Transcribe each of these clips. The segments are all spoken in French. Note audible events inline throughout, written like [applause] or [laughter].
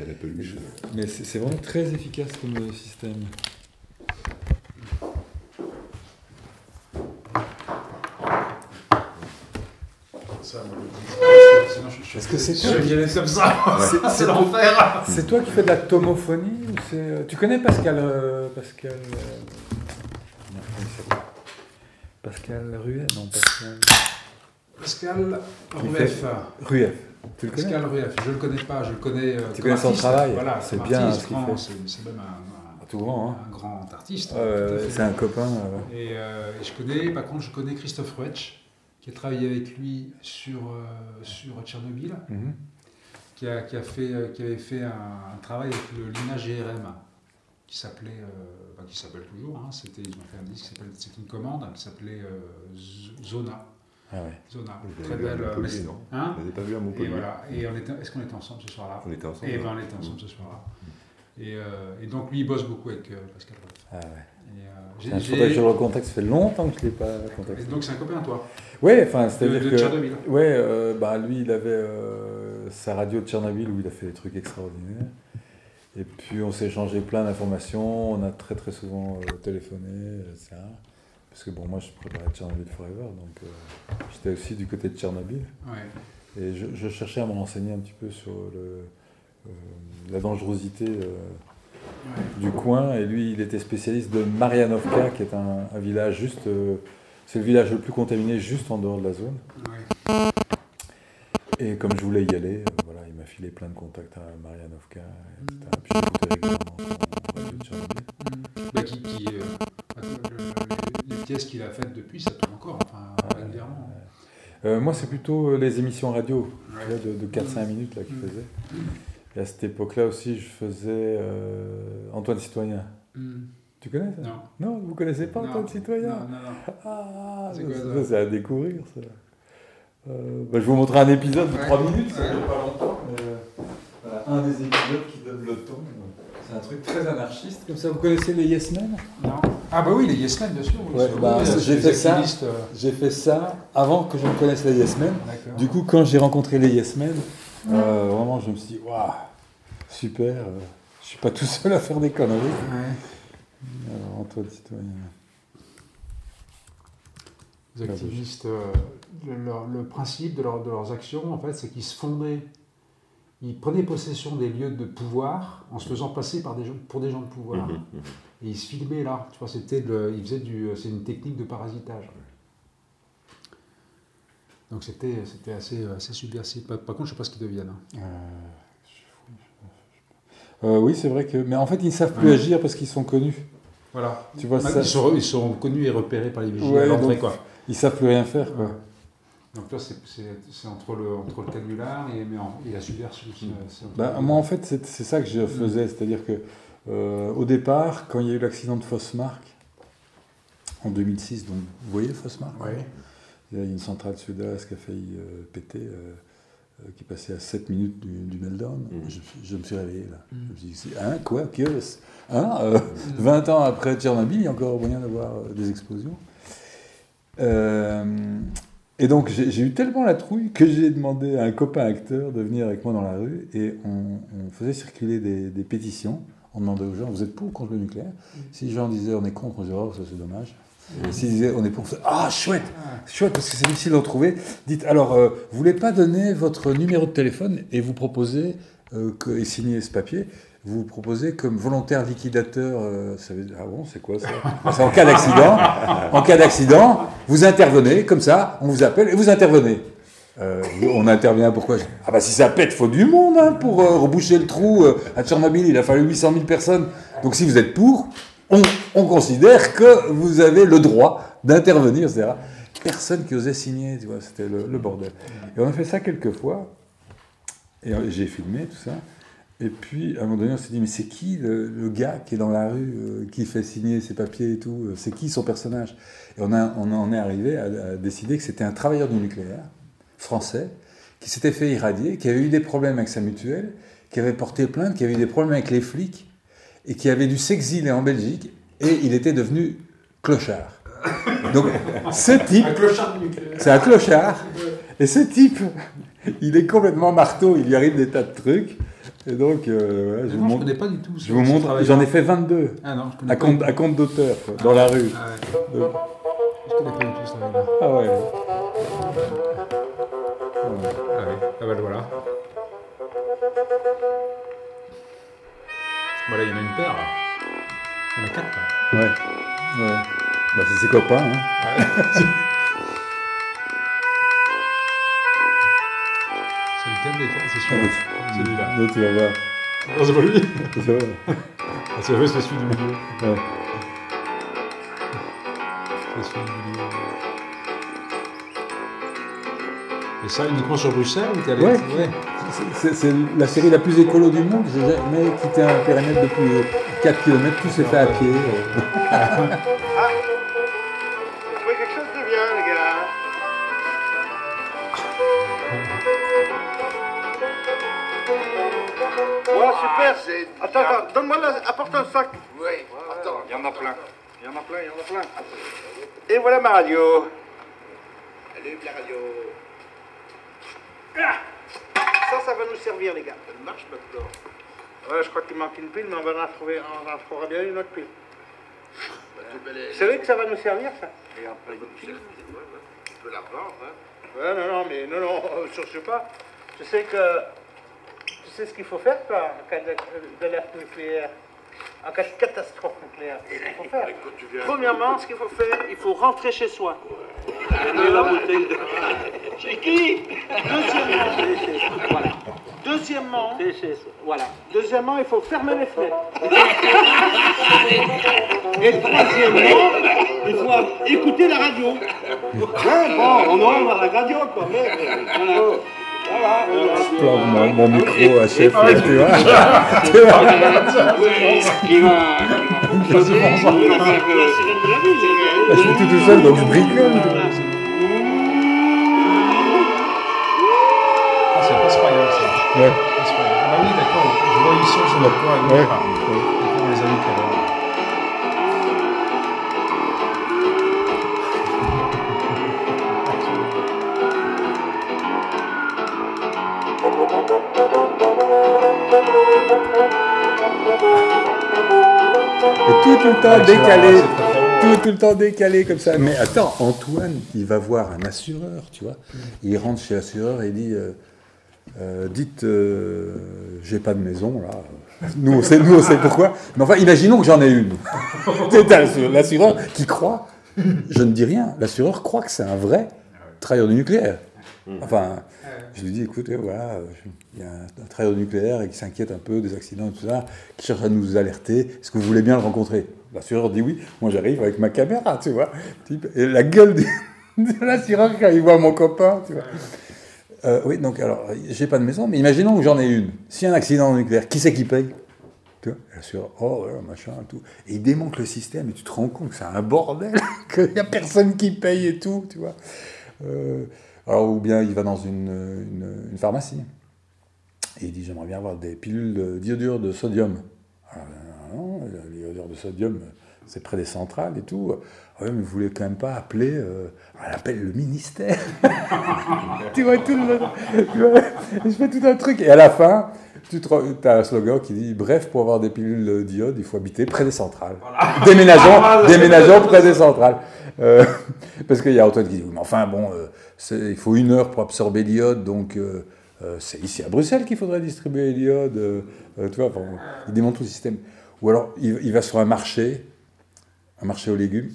Elle a peluche. Mais c'est vraiment très efficace comme euh, système. Est-ce que c'est toi, [laughs] C'est- l'enfer. c'est toi qui fais de la tomophonie ou c'est euh, Tu connais Pascal euh, Pascal euh, Pascal Ruet Non, Pascal Pascal. Rueff. Tu le connais Pascal Rueff, je le connais pas, je le connais. euh, Tu comme connais son travail, Voilà, c'est bien ce qu'il fait. C'est même un, un- Tout grand, hein un grand artiste. C'est un copain. euh, Et, euh, et je connais, par contre, je connais Christophe Ruetsch, qui a travaillé avec lui sur, euh, sur Tchernobyl, mhm. qui, a, qui, a fait, qui avait fait un, un travail avec le Lina GRM, qui s'appelait, bah, qui s'appelle toujours, hein, c'était, ils ont fait un disque qui s'appelle, c'est une commande, qui s'appelait Zona. Ah ouais. Zona, très belle. euh, Hein On n'avait pas vu à et Montpellier. voilà. Et on était, est-ce qu'on était ensemble ce soir-là On était ensemble. Et ben hein. on était ensemble ce soir-là. Et, euh, et donc lui, il bosse beaucoup avec euh, Pascal Rueff. Ah ouais. Et, euh, j'ai- que je le recontacte. Ça fait longtemps que je ne l'ai pas et contacté. donc c'est un copain, toi, Ouais, enfin, de, c'est-à-dire de que. Tchernobyl. Ouais, euh, bah, lui, il avait euh, sa radio de Tchernobyl où il a fait des trucs extraordinaires. Et puis, on s'est échangé plein d'informations. On a très, très souvent euh, téléphoné, etc. Parce que, bon, moi, je préparais Tchernobyl Forever. Donc, euh, j'étais aussi du côté de Tchernobyl. Ouais. Et je, je cherchais à me renseigner un petit peu sur le, euh, la dangerosité euh, Ouais. du coin. Et lui, il était spécialiste de Marianovka, qui est un, un village juste. c'est le village le plus contaminé juste en dehors de la zone. Ouais. Et comme je voulais y aller, voilà, il m'a filé plein de contacts à Marianovka, etc. Puis j'écoutais régulièrement pièces qu'il a faites depuis, ça tourne encore, enfin, régulièrement. Euh, moi, c'est plutôt euh, les émissions radio Ouais. de, de 4-5 minutes là, qu'il Mm. faisait. Et à cette époque-là aussi, je faisais euh, Antoine Citoyen. Hmm. Tu connais ça? Non. Non, vous connaissez pas Non. Antoine Citoyen? Non, non, non. Ah, C'est ça, quoi, ça, ça? c'est à découvrir ça. Euh, bah, je vous montrer un épisode de Ouais. 3 minutes, ça Ouais. dure pas longtemps, mais voilà, un des épisodes qui donne le ton. C'est un truc très anarchiste, comme ça. Vous connaissez les Yes Men? Non. Ah bah oui, les Yes Men, bien sûr. oui, Ouais, c'est- bah, oui, j'ai fait ça. euh, J'ai fait ça avant que je ne connaisse les Yes Men. Du coup, quand j'ai rencontré les Yes Men, euh, vraiment, je me suis dit, waouh, super, euh, je suis pas tout seul à faire des conneries. Ouais. Alors, Antoine Citoyen. Les activistes, euh, le, leur- le principe de, leur- de leurs actions, en fait, c'est qu'ils se fondaient, ils prenaient possession des lieux de pouvoir en se faisant passer par des gens, pour des gens de pouvoir. Mhm. Et ils se filmaient là. Tu vois, c'était le, ils faisaient du, c'est une technique de parasitage. Donc c'était, c'était assez, assez subversif. Par, par contre, je sais pas ce qu'ils deviennent. hein. Euh, oui, c'est vrai que. Mais en fait, ils ne savent plus Ouais. agir parce qu'ils sont connus. Voilà. Tu vois, Bah, ça, ils, sont, ils sont connus et repérés par les vigiles Ouais, à l'entrée, donc- quoi. ils savent plus rien faire. Quoi. Ouais. Donc là, c'est, c'est, c'est entre, le, entre le canular et, mais en- et la subversion. entre Bah, moi, en fait, c'est c'est ça que je faisais. C'est-à-dire que euh, au départ, quand il y a eu l'accident de Fosmark, en 2006, donc vous voyez Fosmark Ouais. Il y a une centrale sud-est qui a failli euh, péter, euh, euh, qui passait à 7 minutes du, du meltdown. Mhm. Je, je me suis réveillé là. Je me suis dit, hein, quoi, que hein, euh, 20 ans après Tchernobyl, il y a encore moyen d'avoir euh, des explosions. Euh, et donc j'ai eu tellement la trouille que j'ai demandé à un copain acteur de venir avec moi dans la rue et on, on faisait circuler des, des pétitions. On demandait aux gens, vous êtes pour ou contre le nucléaire? Si les gens disaient on est contre, on disait oh ça c'est dommage. Et s'ils disaient on est pour, on ah chouette Ah. Chouette, parce que c'est difficile d'en trouver. Dites, alors, euh, vous voulez pas donner votre numéro de téléphone et vous proposez, euh, que, et signer ce papier, vous vous proposez comme volontaire liquidateur, euh, ah bon, c'est quoi ça? En cas d'accident. En cas d'accident, vous intervenez, comme ça, on vous appelle et vous intervenez. Euh, on intervient pourquoi? Ah bah si ça pète, faut du monde hein, pour euh, reboucher le trou. à Tchernobyl, il a fallu 800 000 personnes. Donc si vous êtes pour, on, on considère que vous avez le droit d'intervenir, etc. Personne qui osait signer, tu vois, c'était le, bordel. Et on a fait ça quelques fois, et j'ai filmé tout ça. Et puis, à un moment donné, on s'est dit, mais c'est qui le, le gars qui est dans la rue, euh, qui fait signer ses papiers et tout euh, C'est qui son personnage? Et on, a, on en est arrivé à, à décider que c'était un travailleur du nucléaire, français, qui s'était fait irradier, qui avait eu des problèmes avec sa mutuelle, qui avait porté plainte, qui avait eu des problèmes avec les flics, et qui avait dû s'exiler en Belgique, et il était devenu clochard. Donc, ce type, Un clochard du nucléaire. c'est un clochard, et ce type, il est complètement marteau, il lui arrive des tas de trucs. Et donc, euh, je, Mais vous non, je montre, connais pas du tout. je vous montre, j'en ai fait 22 Ah non, je connais à pas. compte, à compte d'auteur, quoi, dans la rue. Ah ouais. Je connais pas du tout ce travail-là. Ah ouais. Ouais. Ah oui, ah bah voilà. Voilà, il y en a une paire là. Il y en a quatre là. Ouais. ouais. Bah, c'est ses copains. Hein. [laughs] C'est lequel des quatre C'est Ah, celui-là. bah, Celui-là. Là, tu vas voir. Non, c'est pas lui. Ça va. Ah, c'est vrai, c'est celui du milieu. Ouais. C'est celui du milieu. Et ça uniquement sur Bruxelles ou t'es allé Ouais. ouais. C'est- C'est c'est la série la plus écolo du monde. J'ai jamais quitté un périmètre de plus de 4 km. Tout s'est fait à pied. [laughs] Attends, attends, donne-moi là, apporte un sac. Oui, attends, il y en a plein. Il y en a plein, il y en a plein. Et voilà ma radio. Allume la radio. Ça, ça va nous servir, les gars. Elle marche maintenant. Ouais, je crois qu'il manque une pile, mais on va en trouver, on en trouvera bien une autre pile. Bah, Vous savez que ça va nous servir, ça Et après, tu ouais, ouais. Tu peux la revendre, hein. Ouais, non, non, mais non, non, [laughs] euh, surtout pas. Tu sais que. Sais ce qu'il faut faire, toi, en cas de- d'alerte nucléaire En cas de catastrophe nucléaire, qu'il faut faire viens. Premièrement, ce qu'il faut faire, il faut rentrer chez soi. Donner la bouteille de. Chez qui? Deuxièmement, voilà. Deuxièmement, voilà. Deuxièmement, il faut fermer les fenêtres. [laughs] Et troisièmement, il faut écouter la radio. Ouais, bon, on aura la radio, quoi. Mais, voilà. Plante mon, mon micro à chef, là, tu vois. La ville. Je suis tout, tout seul, donc je bricole. Ah, c'est pas Spire ça. Ouais. Ah bah oui, d'accord. Je vois. Ouais. les tout le temps décalé. Tout, tout le temps décalé comme ça. Mais attends, Antoine, il va voir un assureur, tu vois. Il rentre chez l'assureur et il dit euh, euh, Dites, euh, j'ai pas de maison, là. Nous on, sait, nous, on sait pourquoi. Mais enfin, imaginons que j'en ai une. [laughs] C'est l'assureur- l'assureur qui croit. Je ne dis rien. L'assureur croit que c'est un vrai travailleur du nucléaire. Enfin, je lui dis écoute, euh, voilà, il y a un, travailleur nucléaire et qui s'inquiète un peu des accidents et tout ça, qui cherche à nous alerter. Est-ce que vous voulez bien le rencontrer? L'assureur dit oui. Moi, j'arrive avec ma caméra, tu vois. Et la gueule du- de [laughs] l'assureur quand il voit mon copain, tu vois. Euh, oui, donc alors, j'ai pas de maison, mais imaginons que j'en ai une. S'il y a un accident nucléaire, qui c'est qui paye? Tu vois, l'assureur, oh, voilà, machin, tout. Et il démonte le système, et tu te rends compte que c'est un bordel, [laughs] qu'il n'y a personne qui paye et tout, tu vois. Euh, alors, ou bien il va dans une, une, une pharmacie, et il dit, j'aimerais bien avoir des pilules de- d'iodure de sodium. Alors, non, l'iodure de sodium, c'est près des centrales et tout. Ah ouais, mais vous voulez quand même pas appeler, euh, elle appelle le ministère. [laughs] tu vois tout le tu vois, je fais tout un truc. Et à la fin, tu as un slogan qui dit Bref, pour avoir des pilules d'iode, il faut habiter près des centrales. Déménageons, déménageons près des centrales. Euh, [laughs] parce qu'il y a Antoine qui dit mais enfin, bon, euh, il faut une heure pour absorber l'iode, donc. euh, c'est ici à Bruxelles qu'il faudrait distribuer l'iode. tu vois, il démontre tout le système. Ou alors, il, va sur un marché, un marché aux légumes.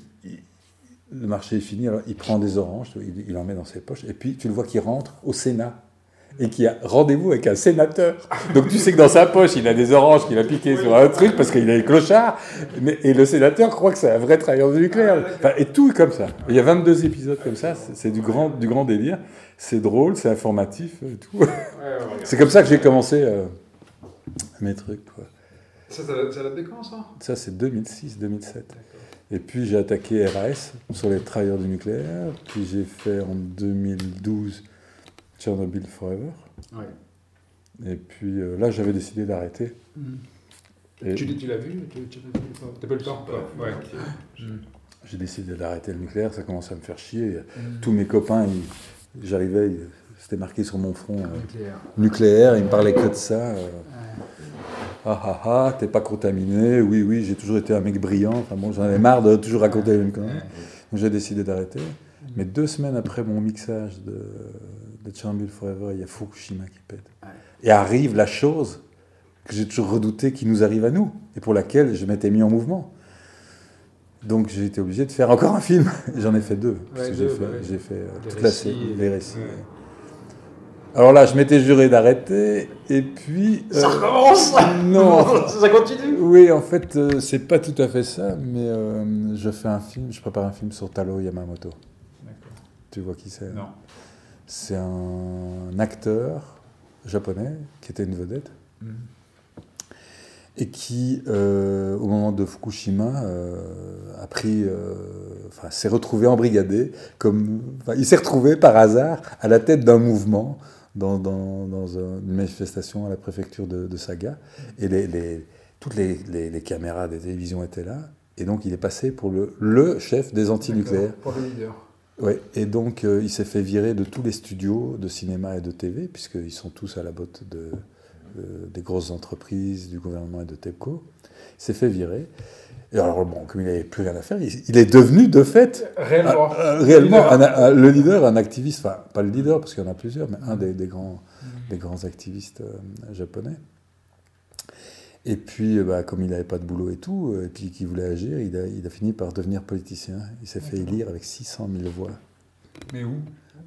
le marché est fini, alors il prend des oranges, il, il en met dans ses poches, et puis tu le vois qui rentre au Sénat et qui a rendez-vous avec un sénateur. Donc tu sais que dans sa poche, il a des oranges qu'il a piquées sur un truc parce qu'il est clochard, mais, et le sénateur croit que c'est un vrai travailleur du nucléaire. Enfin, et tout est comme ça. Il y a 22 épisodes comme ça, c'est du grand, du grand délire. C'est drôle, c'est informatif et tout. [laughs] C'est comme ça que j'ai commencé euh, mes trucs. Quoi. Ça, ça, ça date de quand ça? Ça, c'est 2006-2007. Et puis j'ai attaqué RAS sur les travailleurs du nucléaire. Puis j'ai fait en 2012 Chernobyl Forever. Ouais. Et puis euh, là, j'avais décidé d'arrêter. Et Tu, tu l'as vu T'as pas le temps? Ouais. j'ai décidé d'arrêter le nucléaire. Ça commençait à me faire chier. Tous mes copains, ils- j'arrivais, ils- c'était marqué sur mon front euh, Nucléaire. nucléaire, il me parlait que de ça. euh. Ah ah ah, t'es pas contaminé, oui oui, j'ai toujours été un mec brillant, enfin bon, j'en avais marre de toujours raconter les mêmes conneries. Donc j'ai décidé d'arrêter. Mais deux semaines après mon mixage de, de Chernobyl Forever, il y a Fukushima qui pète. Ouais. Et arrive la chose que j'ai toujours redouté qui nous arrive à nous, et pour laquelle je m'étais mis en mouvement. Donc j'ai été obligé de faire encore un film. [laughs] J'en ai fait deux. Parce Ouais, que j'ai deux, fait, bah ouais. j'ai fait euh, toute la récits, série, et- les récits. Alors là, je m'étais juré d'arrêter, et puis... euh, recommence Non [laughs] Ça continue Oui, en fait, euh, c'est pas tout à fait ça, mais euh, je fais un film, je prépare un film sur Taro Yamamoto. D'accord. Tu vois qui c'est? Non. C'est un acteur japonais qui était une vedette Mhm. et qui, euh, au moment de Fukushima, euh, a pris, euh, enfin, s'est retrouvé embrigadé, comme, enfin, il s'est retrouvé par hasard à la tête d'un mouvement dans, dans- dans un- une manifestation à la préfecture de, de Saga, et les, les- toutes les, caméras des télévisions étaient là, et donc il est passé pour le, le chef des antinucléaires. Pour le leader. Ouais, et donc euh, il s'est fait virer de tous les studios de cinéma et de TV, puisqu'ils sont tous à la botte de, euh, des grosses entreprises, du gouvernement et de TEPCO. Il s'est fait virer. Et alors, bon, comme il n'avait plus rien à faire, il, il est devenu de fait Réellement. un- un- réellement Leader. un- un- le leader, un activiste, enfin pas le leader parce qu'il y en a plusieurs, mais un des, des grands, des grands activistes euh, japonais. Et puis, euh, bah, comme il n'avait pas de boulot et tout, euh, et puis qu'il voulait agir, il a, il a fini par devenir politicien. Il s'est fait élire avec 600 000 voix Mais où?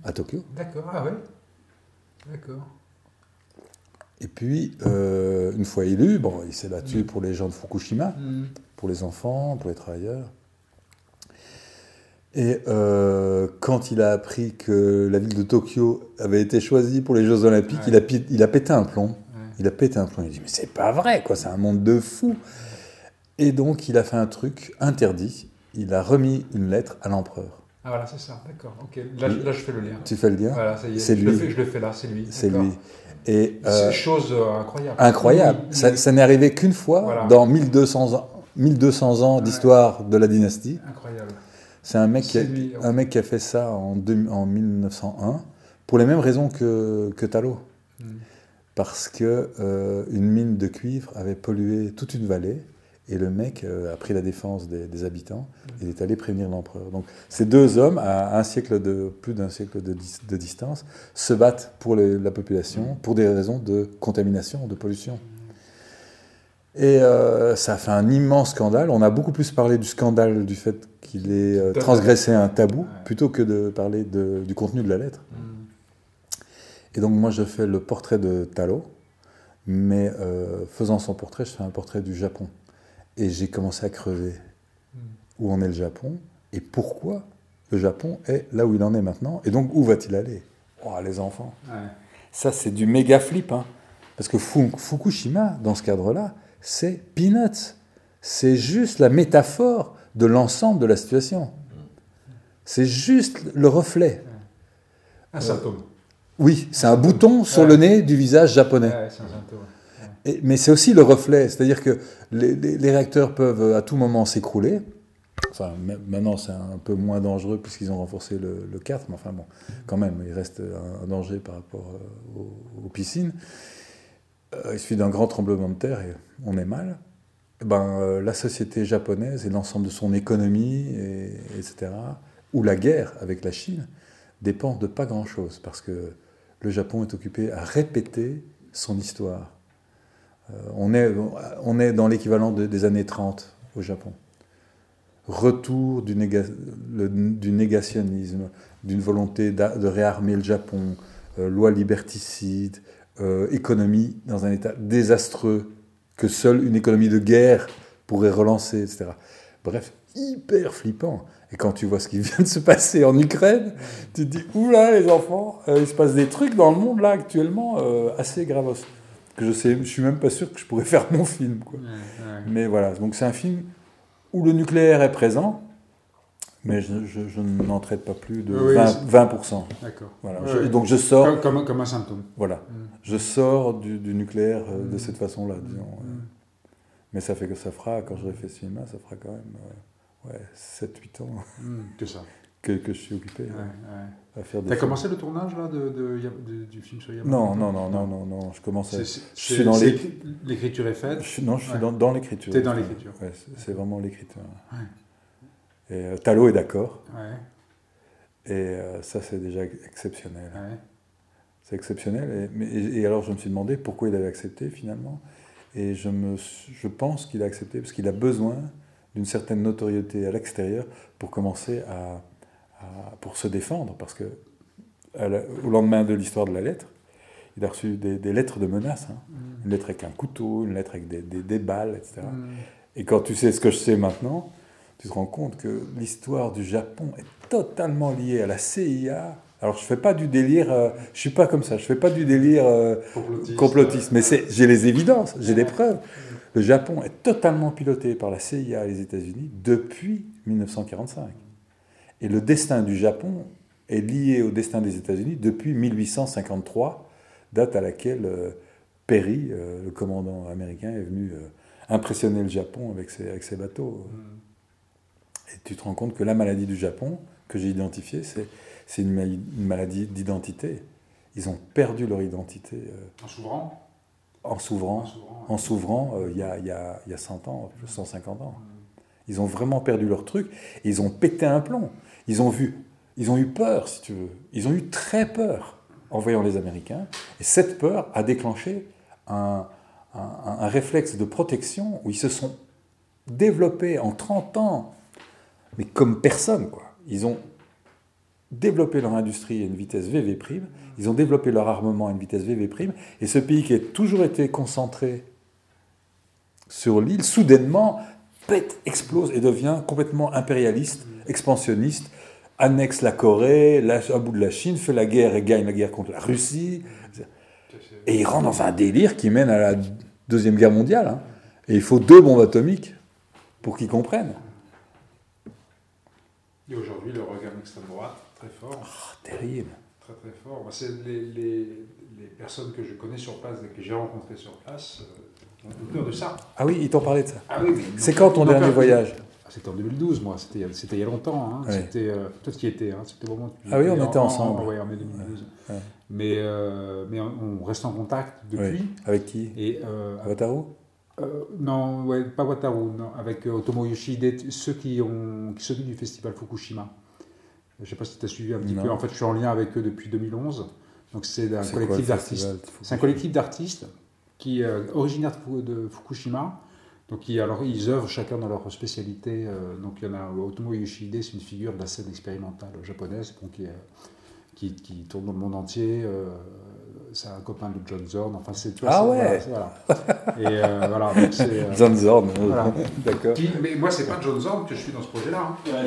À Tokyo. D'accord, ah ouais? D'accord. Et puis, euh, une fois élu, bon, il s'est battu pour les gens de Fukushima, Mhm. pour les enfants, pour les travailleurs. Et euh, quand il a appris que la ville de Tokyo avait été choisie pour les Jeux Olympiques, Ouais. il, a, pi- il a pété un plomb. Il a pété un plomb. Il a dit Mais c'est pas vrai, quoi, c'est un monde de fous. Et donc, il a fait un truc interdit. Il a remis une lettre à l'empereur. Ah voilà, c'est ça, d'accord. Ok, là, je- là je fais le lien. Tu fais le lien Voilà, ça y est. C'est je Le lui. fais, je le fais là, c'est lui. C'est lui. Et C'est euh, une chose euh, incroyable. incroyable. Oui, Ça, oui. ça n'est arrivé qu'une fois Voilà. dans 1200 ans, 1200 ans Ouais. d'histoire de la dynastie. Incroyable. C'est un mec, qui a, C'est un mec qui a fait ça en, deux- en 1901 pour les mêmes raisons que, que Talot. Mhm. Parce que euh, une mine de cuivre avait pollué toute une vallée et le mec euh, a pris la défense des, des habitants et est allé prévenir l'empereur. Donc ces deux hommes, à un siècle de plus d'un siècle de, dis- de distance, se battent pour les- la population pour des raisons de contamination, de pollution. Et euh, ça a fait un immense scandale. On a beaucoup plus parlé du scandale du fait qu'il ait euh, transgressé un tabou plutôt que de parler de- du contenu de la lettre. Et donc moi je fais le portrait de Talo, mais euh, faisant son portrait, je fais un portrait du Japon. Et j'ai commencé à crever Mhm. où en est le Japon et pourquoi le Japon est là où il en est maintenant. Et donc où va-t-il aller? Oh les enfants Ouais. Ça c'est du méga flip. Hein. Parce que Fu- Fukushima, dans ce cadre-là, c'est peanuts. C'est juste la métaphore de l'ensemble de la situation. C'est juste le reflet. Un symptôme. Oui, c'est un bouton sur Ouais. le nez du visage japonais. Ouais. Et- mais c'est aussi le reflet, c'est-à-dire que les, les- les réacteurs peuvent à tout moment s'écrouler. Enfin, ma- maintenant c'est un peu moins dangereux puisqu'ils ont renforcé le, le 4, mais enfin bon, quand même, il reste un, un danger par rapport euh, aux, aux piscines. Euh, il suffit d'un grand tremblement de terre et on est mal. Eh ben, euh, la société japonaise et l'ensemble de son économie, et, etc., ou la guerre avec la Chine, dépend de pas grand-chose parce que le Japon est occupé à répéter son histoire. Euh, on, est, on est dans l'équivalent de- des années 30 au Japon. Retour du, négationnisme, d'une volonté de réarmer le Japon, euh, loi liberticide, euh, économie dans un état désastreux que seule une économie de guerre pourrait relancer, etc. Bref, hyper flippant. Et quand tu vois ce qui [laughs] vient de se passer en Ukraine, tu te dis, oula les enfants, euh, il se passe des trucs dans le monde là actuellement euh, assez gravos. Que je sais, je suis même pas sûr que je pourrais [laughs] faire mon film. Quoi. Ouais, ouais. Mais voilà, donc c'est un film où le nucléaire est présent, mais je, je- je n'en traite pas plus de Oui, 20%. c'est- 20%. D'accord. Voilà. Donc je sors, Comme, comme, comme un symptôme. voilà, Mm. je sors du, du nucléaire euh, de Mm. cette façon-là, disons. Mm. Mais ça fait que ça fera, quand j'aurai fait ce cinéma, ça fera quand même ouais, 7-8 ans. Mm, C'est ça. [laughs] que, que je suis occupé Ouais, ouais. à faire des T'as commencé le tournage là de, de- de- du film sur Yamamoto Non, non, non, non, non, non, je commence à... Je suis dans L'écriture est faite. Je non, je suis Ouais. dans, dans l'écriture. T'es dans l'écriture. Ouais, c'est- vraiment l'écriture. Ouais. Et euh, Talo est d'accord. Ouais, Et euh, ça, c'est déjà exceptionnel. ouais. C'est exceptionnel. Et, mais- et- et alors, je me suis demandé pourquoi il avait accepté finalement. Et je, me, je pense qu'il a accepté parce qu'il a besoin d'une certaine notoriété à l'extérieur pour commencer à, à- pour se défendre. Parce que la- au lendemain de l'histoire de la lettre, il a reçu des, des lettres de menaces. hein. Une lettre avec un couteau, une lettre avec des, des- des balles, etc. Mm. Et quand tu sais ce que je sais maintenant, tu te rends compte que l'histoire du Japon est totalement liée à la CIA. Alors je fais pas du délire, euh, je suis pas comme ça, je fais pas du délire euh, Complotiste. complotiste, mais c'est, j'ai les évidences, j'ai des preuves. Le Japon est totalement piloté par la CIA et les États-Unis depuis 1945. Et le destin du Japon est lié au destin des États-Unis depuis 1853, date à laquelle euh, Perry, euh, le commandant américain, est venu euh, impressionner le Japon avec ses, avec ses bateaux. Mm. Et tu te rends compte que la maladie du Japon, que j'ai identifiée, c'est, une, mal- une maladie d'identité. Ils ont perdu leur identité En s'ouvrant? En s'ouvrant, En euh, il y, a, il il y a 100 ans, 150 ans. Ils ont vraiment perdu leur truc et ils ont pété un plomb. Ils ont vu, ils ont eu peur, si tu veux. Ils ont eu très peur en voyant les Américains. Et cette peur a déclenché un- un- un réflexe de protection où ils se sont développés en 30 ans, mais comme personne, quoi. Ils ont développé leur industrie à une vitesse VV', ils ont développé leur armement à une vitesse VV', et ce pays qui a toujours été concentré sur l'île, soudainement pète, explose et devient complètement impérialiste, expansionniste, annexe la Corée, lâche un bout de la Chine, fait la guerre et gagne la guerre contre la Russie. Et il rentre dans un délire qui mène à la Deuxième Guerre mondiale. hein. Et il faut deux bombes atomiques pour qu'ils comprennent. Et aujourd'hui, le regard extrême droite, très fort. Oh, terrible. Très très fort. Les, les, les personnes que je connais sur place et que j'ai rencontrées sur place euh, ont peur de ça. Ah oui, ils t'ont parlé de ça. Ah oui, C'est quand ton dernier voyage? Ah, C'était en 2012, moi. C'était il y a- c'était il y a longtemps. Hein. Ouais. C'était euh, toi qui y étais. Hein. C'était vraiment. Ah oui, on en- était en- ensemble. En, ouais, en mai 2012. Ouais. Mais euh, mais on, reste en contact depuis. Oui. Avec qui? Et euh, Wataru? euh, non, ouais, pas Wataru, non, avec euh, Otomo Yoshihide, ceux qui ont du festival Fukushima. Je ne sais pas si tu as suivi un petit Non. peu. En fait, je suis en lien avec eux depuis 2011. Donc c'est un collectif le d'artistes. C'est un collectif d'artistes qui est euh, originaire de Fu- de Fukushima. Donc qui, alors ils œuvrent chacun dans leur spécialité. euh, donc il y en a Otomo Yoshihide, c'est une figure de la scène expérimentale japonaise, bon, qui, est, euh, qui, qui tourne dans le monde entier. euh, c'est un copain de John Zorn. Enfin c'est Ah ouais. voilà, voilà. Et euh, voilà. donc c'est, euh, John Zorn. Voilà. [laughs] D'accord. mais moi c'est pas John Zorn que je suis dans ce projet-là. hein.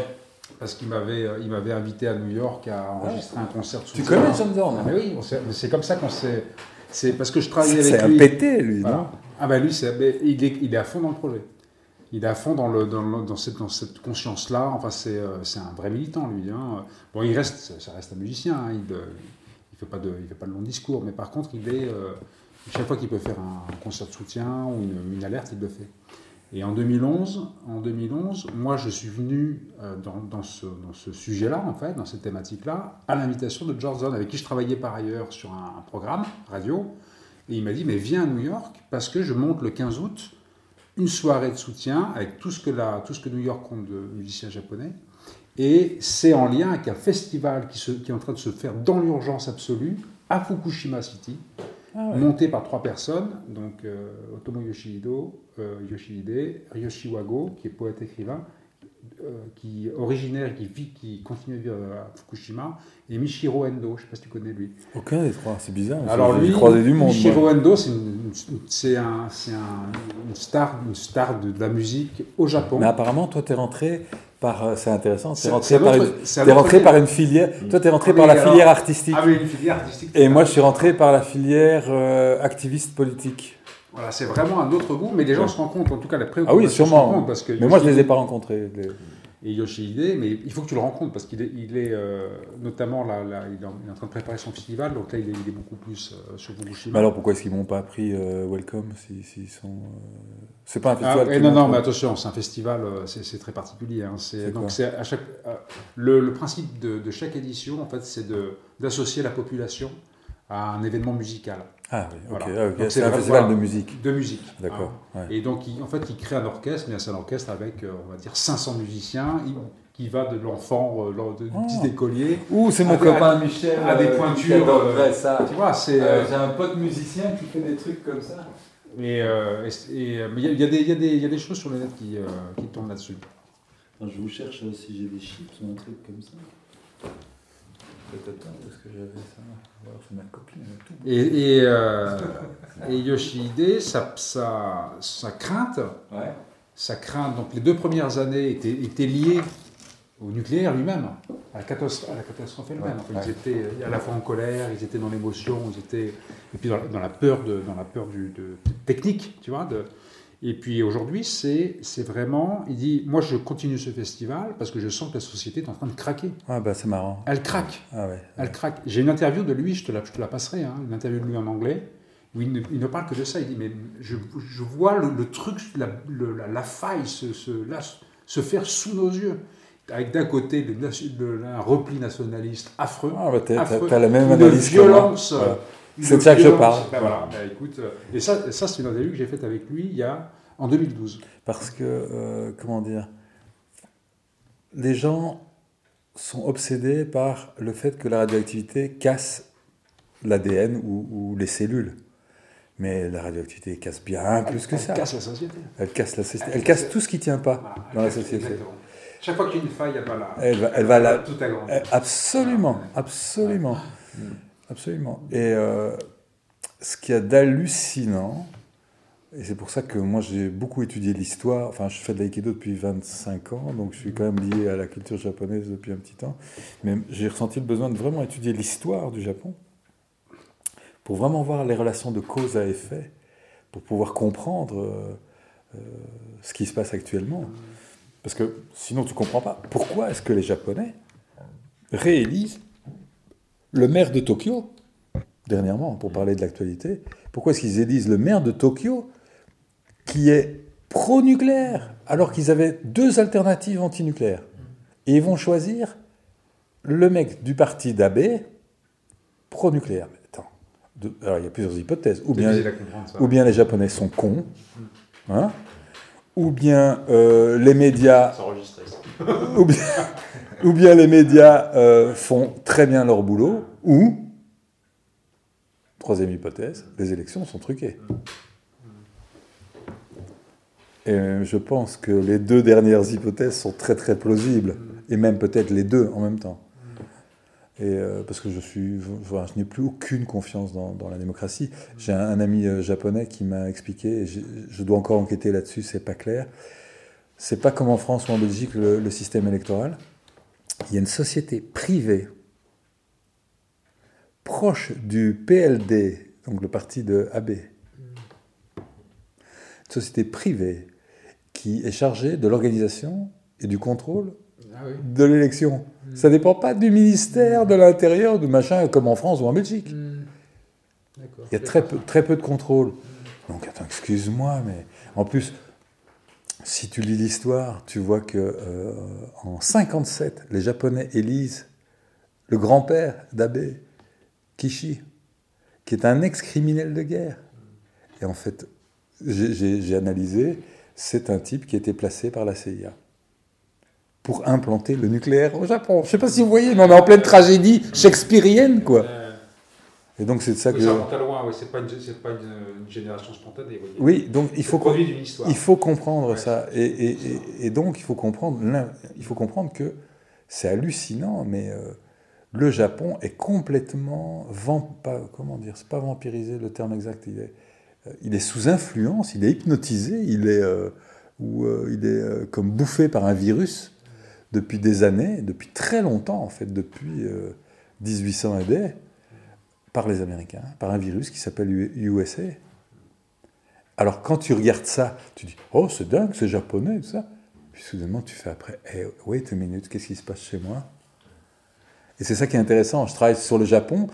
Parce qu'il m'avait, euh, il m'avait invité à New York à enregistrer un concert. de Tu connais John Zorn Ah, mais oui, c'est comme ça qu'on s'est. C'est parce que je travaillais C'est avec un lui. pété, lui, Voilà. non? Ah ben lui, c'est- il, est, il est à fond dans le projet. Il est à fond dans, le, dans, le- dans cette, dans cette conscience-là. Enfin, c'est euh, c'est un vrai militant, lui. hein. Bon, il reste, ça- ça reste un musicien. hein. Il ne il fait, pas de- il fait pas de long discours. Mais par contre, il est, euh, chaque fois qu'il peut faire un, concert de soutien ou une, une alerte, il le fait. Et en 2011, en 2011 moi, je suis venu euh, dans, ce, sujet-là, en fait, dans cette thématique-là, à l'invitation de George Zorn, avec qui je travaillais par ailleurs sur un, programme radio. Et il m'a dit, mais viens à New York, parce que je monte le 15 août une soirée de soutien avec tout ce que, New York compte de musiciens japonais. Et c'est en lien avec un festival qui est en train de se faire dans l'urgence absolue à Fukushima City, Ah monté par trois personnes, donc euh, Otomo Yoshihido, euh, Yoshihide, Wago, qui est poète écrivain, euh, qui est originaire, qui vit, qui continue à vivre à Fukushima, et Michiro Endo, je ne sais pas si tu connais lui. Aucun des trois, c'est bizarre. Alors lui, du monde. Michiro moi. Endo, c'est une, c'est un, c'est un- une star, une star de, de la musique au Japon. Mais apparemment, toi, t'es rentré par. euh, C'est intéressant. T'es C'est- rentré, par un une, rentré par une filière. Toi, t'es rentré Ah par la alors- filière artistique. Ah oui, une filière artistique. Et moi, je suis rentré par la filière euh, activiste politique. Voilà, c'est vraiment un autre goût, mais les gens Ouais. se rendent compte, en tout cas la Ah préoccupation oui, se rend sûrement. parce que Mais moi, je les ai pas rencontrés. les- et Yoshihide, mais il faut que tu le rencontres parce qu'il est, il est euh, notamment là, là, il est, en, il est en train de préparer son festival, donc là il est, il est beaucoup plus euh, sur Fukushima. Mais alors pourquoi est-ce qu'ils m'ont pas appris euh, Welcome s'ils s'ils sont. C'est pas un Ah, festival. non, non, mais attention, c'est un festival, c'est très particulier. hein, c'est- donc c'est à chaque, le, le principe de, de chaque édition, en fait, c'est de- d'associer la population à un événement musical Ah oui, ok. Voilà. ah, C'est un festival voilà. de musique. de musique. D'accord. hein. ouais. Et donc, il- en fait, il crée un orchestre, mais c'est un orchestre avec, euh, on va dire, 500 musiciens, il- qui va de l'enfant, euh, de- du Oh. petit écolier. Ouh, c'est mon copain Michel. à des euh, pointures, euh, ça. Tu vois, c'est. Euh, euh, J'ai un pote musicien qui fait des trucs comme ça. et, euh, et- et, mais il y, a- il y a des- y a choses sur le net qui, euh, qui tournent là-dessus. Je vous cherche euh, si j'ai des chips ou un truc comme ça. Peut-être pas, parce que j'avais ça. Alors, c'est ma copine, elle a tout. Et, et, euh, et Yoshihide, sa, sa, sa crainte, Ouais. sa crainte, donc les deux premières années étaient, étaient liées au nucléaire lui-même, à la catastrophe, à la catastrophe elle-même. Ouais, Ils étaient à la fois en colère, ils étaient dans l'émotion, ils étaient et puis dans, la- dans la peur de, dans la peur du de, technique, tu vois. De, et puis aujourd'hui, c'est c'est vraiment, il dit, moi je continue ce festival parce que je sens que la société est en train de craquer. Ah bah c'est marrant. Elle craque. Ah ouais. Elle craque. J'ai une interview de lui, je te la, je te la passerai, hein, une interview de lui en anglais, où il ne, il ne parle que de ça. Il dit Mais je, je vois le, le truc, la, le- la, la faille se, se, là, se faire sous nos yeux. Avec d'un côté le, nation- le- un repli nationaliste affreux. Ah bah t'as- affreux, t'as la même analyse violence. Voilà. une C'est de ça que je parle. Ben voilà, ben écoute, euh, et ça, ça c'est une interview que j'ai faite avec lui il y a, en 2012. Parce que, euh, comment dire, les gens sont obsédés par le fait que la radioactivité casse l'ADN ou, ou les cellules. Mais la radioactivité casse bien plus que Elle ça. casse la société. Elle casse la société. Elle casse tout ce qui tient pas Voilà, dans la elle société. exactement. Chaque fois qu'il y a une faille, elle va là. Elle va, elle va la, tout agrandir. Euh, Absolument, absolument, absolument. Et euh, ce qu'il y a d'hallucinant, et c'est pour ça que moi j'ai beaucoup étudié l'histoire, enfin je fais de l'aïkido depuis 25 ans, donc je suis quand même lié à la culture japonaise depuis un petit temps, mais j'ai ressenti le besoin de vraiment étudier l'histoire du Japon, pour vraiment voir les relations de cause à effet, pour pouvoir comprendre euh, euh, ce qui se passe actuellement. Parce que sinon tu comprends pas. Pourquoi est-ce que les Japonais réélisent le maire de Tokyo, dernièrement, pour parler de l'actualité, pourquoi est-ce qu'ils élisent le maire de Tokyo qui est pro-nucléaire, alors qu'ils avaient deux alternatives antinucléaires Et ils vont choisir le mec du parti d'Abe, pro-nucléaire. Attends, alors il y a plusieurs hypothèses. Ou bien, ou bien les Japonais sont cons, hein, ou bien euh, les médias [laughs] ou bien, ou bien les médias euh, font très bien leur boulot, ou, troisième hypothèse, les élections sont truquées. Et euh, je pense que les deux dernières hypothèses sont très très plausibles, et même peut-être les deux en même temps. Et euh, parce que je suis, je n'ai plus aucune confiance dans, dans la démocratie. J'ai un, un ami euh, japonais qui m'a expliqué, et je dois encore enquêter là-dessus, c'est pas clair. C'est pas comme en France ou en Belgique le, le système électoral. Il y a une société privée proche du PLD, donc le parti de Abe. Une société privée qui est chargée de l'organisation et du contrôle Ah oui. de l'élection. Ça dépend pas du ministère de l'Intérieur, du machin, comme en France ou en Belgique. D'accord. Il y a très peu, très peu de contrôle. Donc, attends, excuse-moi, mais en plus, si tu lis l'histoire, tu vois que euh, en 57, les Japonais élisent le grand-père d'Abe, Kishi, qui est un ex-criminel de guerre. Et en fait, j'ai analysé, c'est un type qui a été placé par la CIA pour implanter le nucléaire au Japon. Je ne sais pas si vous voyez, mais on est en pleine tragédie shakespearienne, quoi. Et donc c'est de ça que... Ça remonte à loin, oui, c'est pas, une, c'est pas une, une génération spontanée. vous voyez. Oui, donc il faut, il faut comprendre Ouais. ça. Et, et- et- et donc il faut comprendre, il faut comprendre que c'est hallucinant, mais euh, le Japon est complètement... Vamp, pas, comment dire C'est pas vampirisé le terme exact. Il est, il est sous influence, il est hypnotisé, il est, euh, ou, euh, il est euh, comme bouffé par un virus depuis des années, depuis très longtemps en fait, depuis euh, 1800 et des, par les Américains, par un virus qui s'appelle USA. Alors quand tu regardes ça, tu dis oh c'est dingue, c'est japonais tout ça. puis soudainement, tu fais après, hey, wait a minute, qu'est-ce qui se passe chez moi? Et c'est ça qui est intéressant. Je travaille sur le Japon,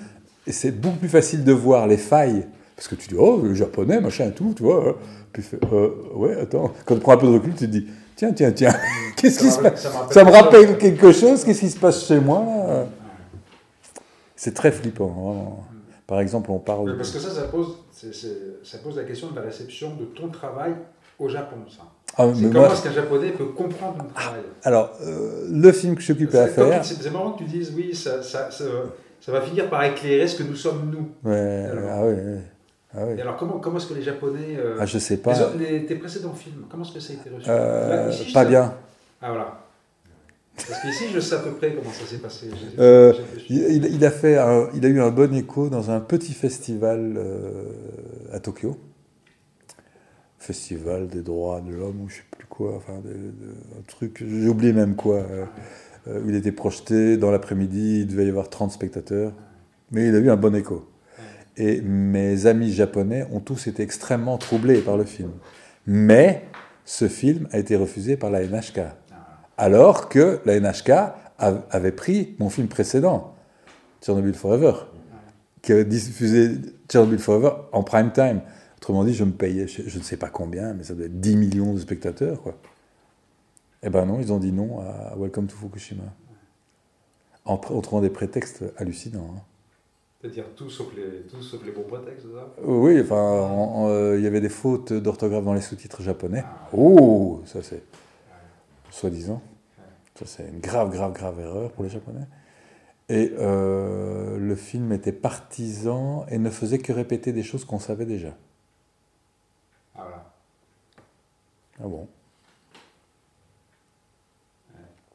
et c'est beaucoup plus facile de voir les failles. Parce que tu dis, oh, le japonais, machin et tout, tu vois. Puis, euh, ouais, attends. Quand tu prends un peu de recul, tu te dis, tiens, tiens, tiens, [laughs] qu'est-ce qui se passe? Ça me rappelle quelque chose, qu'est-ce qui se passe chez moi C'est très flippant, vraiment. Par exemple, on parle. parce que ça, ça pose, ça pose la question de la réception de ton travail au Japon, ça. Ah, comment est-ce qu'un japonais peut comprendre ton travail? Alors, euh, le film que je suis occupé à faire. C'est marrant que tu dises, oui, ça, ça, ça, va finir par éclairer ce que nous sommes nous. Ouais, ah ouais. Ah Et alors, comment, comment est-ce que les Japonais. Euh, ah, je sais pas. Les, tes précédents films, comment est-ce que ça a été reçu euh, Pas bien. Ah, voilà. Parce qu'ici, je sais à peu près comment ça s'est passé. Euh, il, il, a fait il a eu un bon écho dans un petit festival euh, à Tokyo. Festival des droits de l'homme, ou je sais plus quoi, enfin, un truc, j'ai oublié même quoi. Il était projeté dans l'après-midi, il devait y avoir 30 spectateurs, mais il a eu un bon écho. Et mes amis japonais ont tous été extrêmement troublés par le film. Mais ce film a été refusé par la NHK. Alors que la NHK avait pris mon film précédent, Chernobyl Forever, qui avait diffusé Chernobyl Forever en prime time. Autrement dit, je me payais, je ne sais pas combien, mais ça doit être 10 millions de spectateurs. Quoi. Eh ben non, ils ont dit non à Welcome to Fukushima. En, trouvant des prétextes hallucinants. Hein. C'est-à-dire tout sauf les, tout sauf les bons prétextes, ça? Oui, enfin, euh, il y avait des fautes d'orthographe dans les sous-titres japonais. Ah, oh, ça c'est. Soi-disant. Ça c'est une grave, grave, grave erreur pour les japonais. Et euh, le film était partisan et ne faisait que répéter des choses qu'on savait déjà. Ah voilà. Ah bon.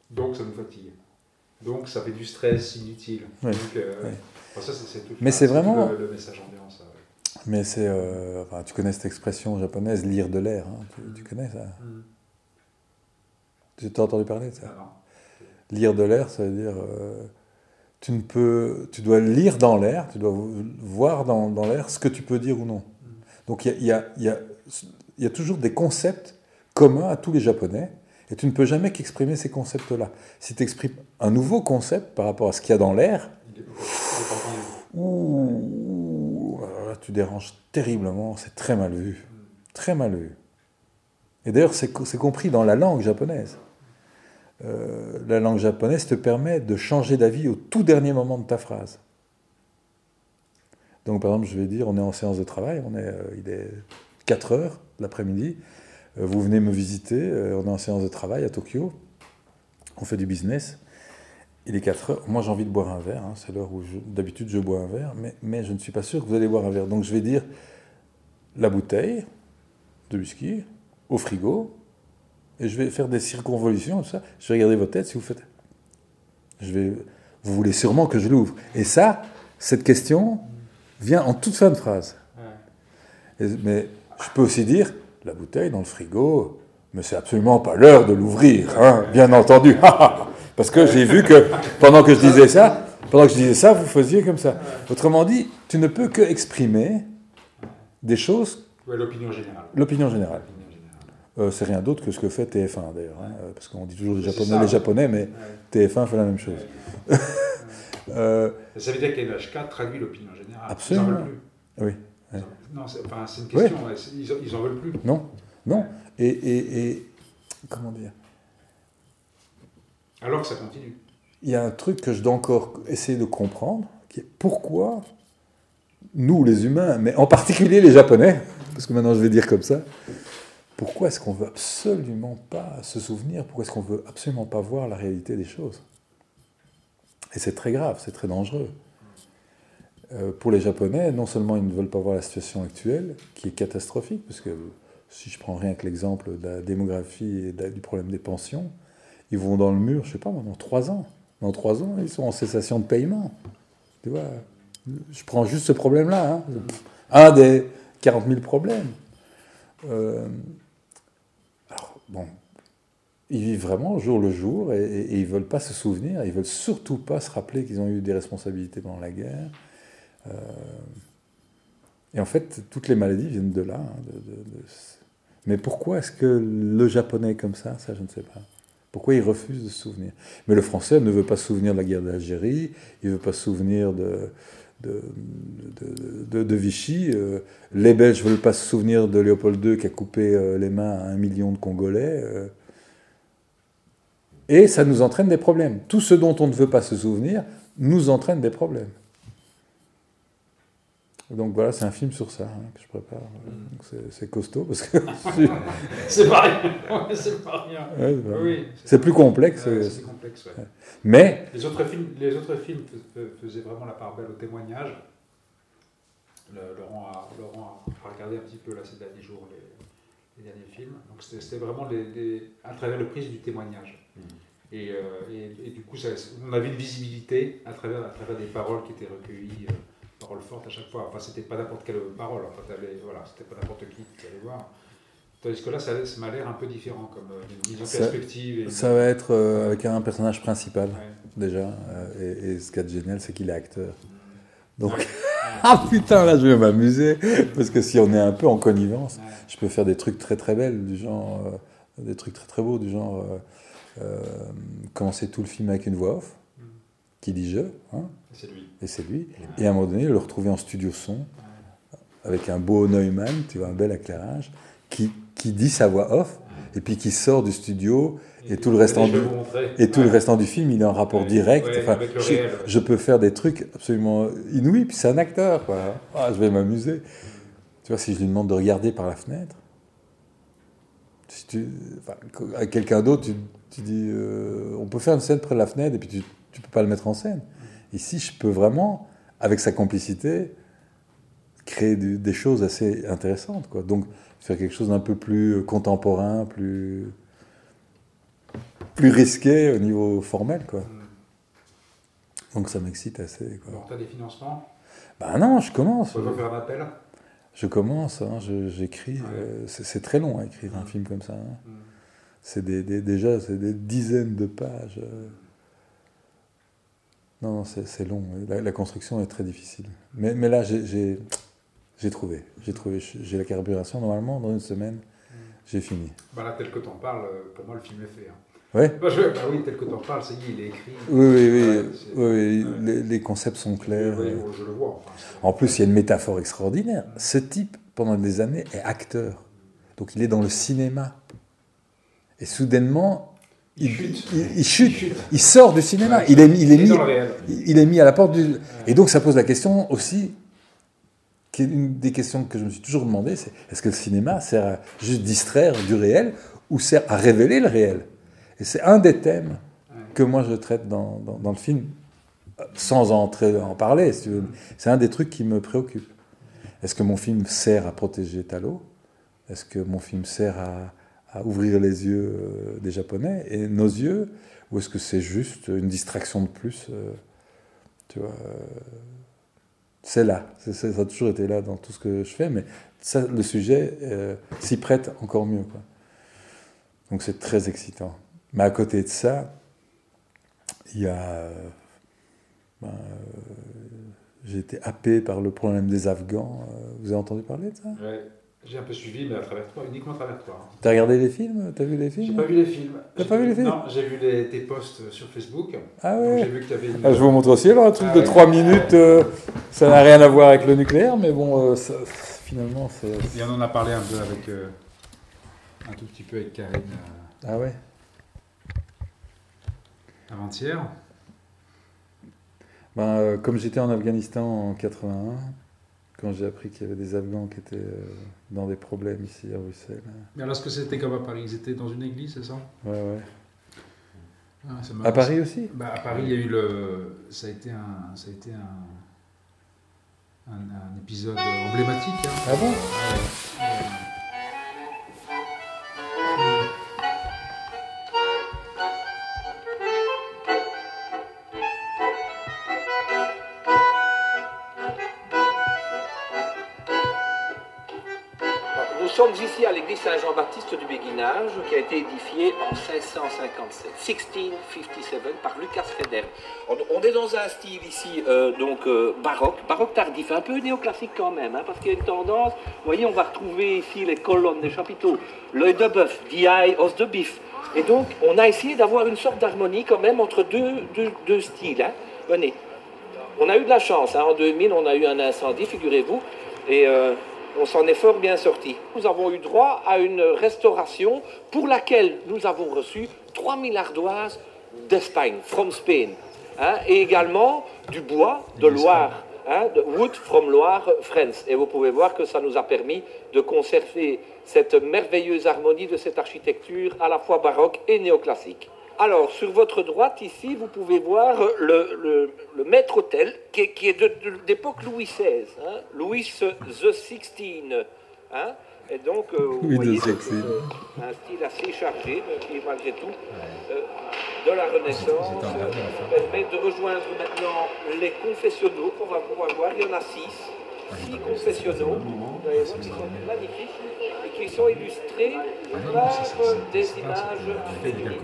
Donc ça nous fatigue. Donc ça fait du stress inutile. Donc, euh, mais c'est vraiment. Le, message ambiant, ça. Mais c'est. Euh, enfin, tu connais cette expression japonaise, lire de l'air. Hein, tu, connais ça mm. Tu t'as entendu parler de ça ah, Lire de l'air, ça veut dire. Euh, tu ne peux. Tu dois lire dans l'air, tu dois voir dans, dans l'air ce que tu peux dire ou non. Mm. Donc il y a, y, a, y a toujours des concepts communs à tous les Japonais. Et tu ne peux jamais qu'exprimer ces concepts-là. Si tu exprimes un nouveau concept par rapport à ce qu'il y a dans l'air, Ouh, là, tu déranges terriblement, c'est très mal vu. Très mal vu. Et d'ailleurs, c'est compris dans la langue japonaise. Euh, la langue japonaise te permet de changer d'avis au tout dernier moment de ta phrase. Donc, par exemple, je vais dire, on est en séance de travail, on est, euh, il est 4 heures l'après-midi, euh, vous venez me visiter, on est en séance de travail à Tokyo, on fait du business, il est 4 heures. Moi, j'ai envie de boire un verre. Hein. C'est l'heure où d'habitude je bois un verre, mais, mais, je ne suis pas sûr que vous allez boire un verre. Donc, je vais dire la bouteille de whisky au frigo et je vais faire des circonvolutions, tout ça. Je vais regarder votre tête si vous faites. Je vais, vous voulez sûrement que je l'ouvre. Et ça, cette question vient en toute fin de phrase. mais je peux aussi dire la bouteille dans le frigo, mais c'est absolument pas l'heure de l'ouvrir, hein, bien entendu. [laughs] Parce que j'ai vu que pendant que je disais ça, pendant que je disais ça, vous faisiez comme ça. Autrement dit, tu ne peux que exprimer des choses. l'opinion générale. L'opinion générale. Euh, c'est rien d'autre que ce que fait TF1 d'ailleurs, hein, parce qu'on dit toujours les Japonais, les Japonais, mais TF1 fait la même chose. [laughs] euh, ça veut dire que NHK traduit l'opinion générale. Absolument. Ils en veulent plus. Oui. Non, c'est une question. Ils, ils en veulent plus. Non, non. Et, et, et comment dire? Alors que ça continue. Il y a un truc que je dois encore essayer de comprendre, qui est pourquoi nous, les humains, mais en particulier les Japonais, parce que maintenant je vais dire comme ça, pourquoi est-ce qu'on veut absolument pas se souvenir, pourquoi est-ce qu'on veut absolument pas voir la réalité des choses? Et c'est très grave, c'est très dangereux. Euh, pour les Japonais, non seulement ils ne veulent pas voir la situation actuelle, qui est catastrophique, parce que si je prends rien que l'exemple de la démographie et du problème des pensions, ils vont dans le mur, je sais pas, dans trois ans. Dans trois ans, ils sont en cessation de paiement. Tu vois, je prends juste ce problème-là. Hein. Un des 40 000 problèmes. Euh, alors, bon, ils vivent vraiment jour le jour et, ils ne veulent pas se souvenir, ils veulent surtout pas se rappeler qu'ils ont eu des responsabilités pendant la guerre. Euh, et en fait, toutes les maladies viennent de là. Hein, Mais pourquoi est-ce que le japonais est comme ça? Ça, je ne sais pas. Pourquoi il refuse de se souvenir? Mais le français ne veut pas se souvenir de la guerre d'Algérie, il ne veut pas se souvenir de, Vichy. Euh, les Belges ne veulent pas se souvenir de Léopold II qui a coupé euh, les mains à un million de Congolais. euh. Et ça nous entraîne des problèmes. Tout ce dont on ne veut pas se souvenir nous entraîne des problèmes. Donc voilà, c'est un film sur ça hein, que je prépare. Donc c'est- costaud parce que C'est pas rien. C'est pas rien. Ouais, voilà. Oui. c'est plus complexe. Euh, c'est complexe, ouais. Mais Les autres films, les autres films fais- fais- faisaient vraiment la part belle au témoignage. Le- Laurent, a, Laurent a regardé un petit peu là, ces derniers jours les, les derniers films. Donc c'était vraiment les- les- à travers le prisme du témoignage. Et, euh, et- et du coup, ça- on avait une visibilité à travers, à travers des paroles qui étaient recueillies, euh, paroles fortes à chaque fois. Enfin, c'était pas n'importe quelle parole. Enfin, voilà, c'était pas n'importe qui que tu allais voir. Tandis que là, ça, ça m'a l'air un peu différent comme euh, une mise en Ça- perspective. et- ça va être euh, avec un personnage principal Ouais. déjà. euh, et, et ce qui est génial, c'est qu'il est acteur. Donc, [laughs] ah putain, là, je vais m'amuser parce que si on est un peu en connivence, Ouais. je peux faire des trucs très très belles, du genre euh, des trucs très très beaux, du genre euh, commencer tout le film avec une voix off Mm. Qui dit je, hein, C'est lui. et c'est lui. Et à un moment donné, le retrouver en studio son avec un beau Neumann, tu vois, un bel éclairage, qui, qui dit sa voix off et puis qui sort du studio et tout le restant du, et tout le restant du film, il est en rapport Ouais, direct. ouais, enfin, je peux faire des trucs absolument inouïs, puis c'est un acteur, quoi. Ah, je vais m'amuser. Tu vois, si je lui demande de regarder par la fenêtre, si tu, enfin, à quelqu'un d'autre, tu, tu dis, euh, on peut faire une scène près de la fenêtre, et puis tu ne peux pas le mettre en scène. Ici, je peux vraiment, avec sa complicité, créer du- des choses assez intéressantes, quoi. Donc, faire quelque chose d'un peu plus contemporain, plus plus risqué au niveau formel, quoi. Mm. Donc ça m'excite assez, quoi. t'as des financements? Bah non, je commence. On va faire un appel? Je commence, hein, j'écris. Ouais. euh, c'est très long à écrire un Mm. film comme ça. hein. Mm. C'est des, des- déjà c'est des dizaines de pages. euh. Non, non, c'est long. La, la construction est très difficile. Mais, mais là, j'ai- j'ai j'ai trouvé. J'ai trouvé. J'ai la carburation. Normalement, dans une semaine, j'ai fini. Bah là, tel que t'en parles, pour moi, le film est fait. hein. Ouais Bah, je- bah oui, tel que t'en parles, c'est dit, il est écrit. Oui, oui, oui. Ouais, oui, oui, ouais. Les, les concepts sont clairs. oui, euh. je le vois. enfin, En plus, il y a une métaphore extraordinaire. Ce type, pendant des années, est acteur. Donc il est dans le cinéma. Et soudainement, Il chute. Il, il chute. Il chute. Il sort du cinéma. Ouais, il, est, il, mis, il est à la porte du... Et donc ça pose la question aussi, qui est une des questions que je me suis toujours demandé, c'est est-ce que le cinéma sert à juste distraire du réel ou sert à révéler le réel? Et c'est un des thèmes Ouais. que moi je traite dans, dans, dans le film, sans entrer en parler, si. C'est un des trucs qui me préoccupe. Est-ce que mon film sert à protéger Talo? Est-ce que mon film sert à, ouvrir les yeux euh, des Japonais et nos yeux Ou est-ce que c'est juste une distraction de plus euh, Tu vois euh, C'est là. Ça a toujours été là dans tout ce que je fais, mais ça, le sujet s'y prête encore mieux. Quoi. Donc c'est très excitant. Mais à côté de ça, il y a. ben, j'ai été happé par le problème des Afghans. Vous avez entendu parler de ça? J'ai un peu suivi, mais à travers toi, uniquement à travers toi. hein. T'as regardé les films? T'as vu les J'ai films pas vu les films. T'as J'ai pas vu les films? Non, j'ai vu les- tes posts sur Facebook. Ah ouais J'ai vu que tu avais une. Ah, Je vous montre aussi alors un truc Ah de ouais. 3 minutes. euh, ça n'a rien à voir avec le nucléaire, mais bon, euh, ça- finalement, c'est. Et on en a parlé un peu avec. euh, un tout petit peu avec Karine Ah ouais avant-hier. Ben, comme j'étais en Afghanistan en 81, quand j'ai appris qu'il y avait des Afghans qui étaient euh, dans des problèmes ici à Bruxelles. Mais alors, est-ce que c'était comme à Paris? Ils étaient dans une église, c'est ça? Ouais, ouais. Ah, À Paris aussi? Bah, à Paris, il y a eu le. Ça a été un. Ça a été un. Un, un épisode emblématique. hein. Ah bon? Ouais. Qui a été édifiée en 1657, 1657 par Lucas Feder. On, est dans un style ici, euh, donc euh, baroque, baroque tardif, un peu néoclassique quand même, hein, parce qu'il y a une tendance. Vous voyez, on va retrouver ici les colonnes des chapiteaux, l'œil de bœuf, the eye of the beef. Et donc, on a essayé d'avoir une sorte d'harmonie quand même entre deux styles. hein. Venez. On a eu de la chance. hein. En 2000, on a eu un incendie, figurez-vous, et euh, on s'en est fort bien sorti. Nous avons eu droit à une restauration pour laquelle nous avons reçu 3000 ardoises d'Espagne, from Spain, hein, et également du bois de Loire. hein, de wood from Loire, France. Et vous pouvez voir que ça nous a permis de conserver cette merveilleuse harmonie de cette architecture à la fois baroque et néoclassique. Alors, sur votre droite, ici, vous pouvez voir le, le- le maître-autel qui est, qui est d'époque Louis XVI, hein, Louis the XVI. hein. et donc, euh, vous voyez, c'est, euh, un style assez chargé, mais qui est malgré tout euh, de la Renaissance, permet de rejoindre maintenant les confessionnaux qu'on va pouvoir voir. Il y en a six, six confessionnaux, vous allez voir, qui sont magnifiques et qui sont illustrés par euh, des images demi.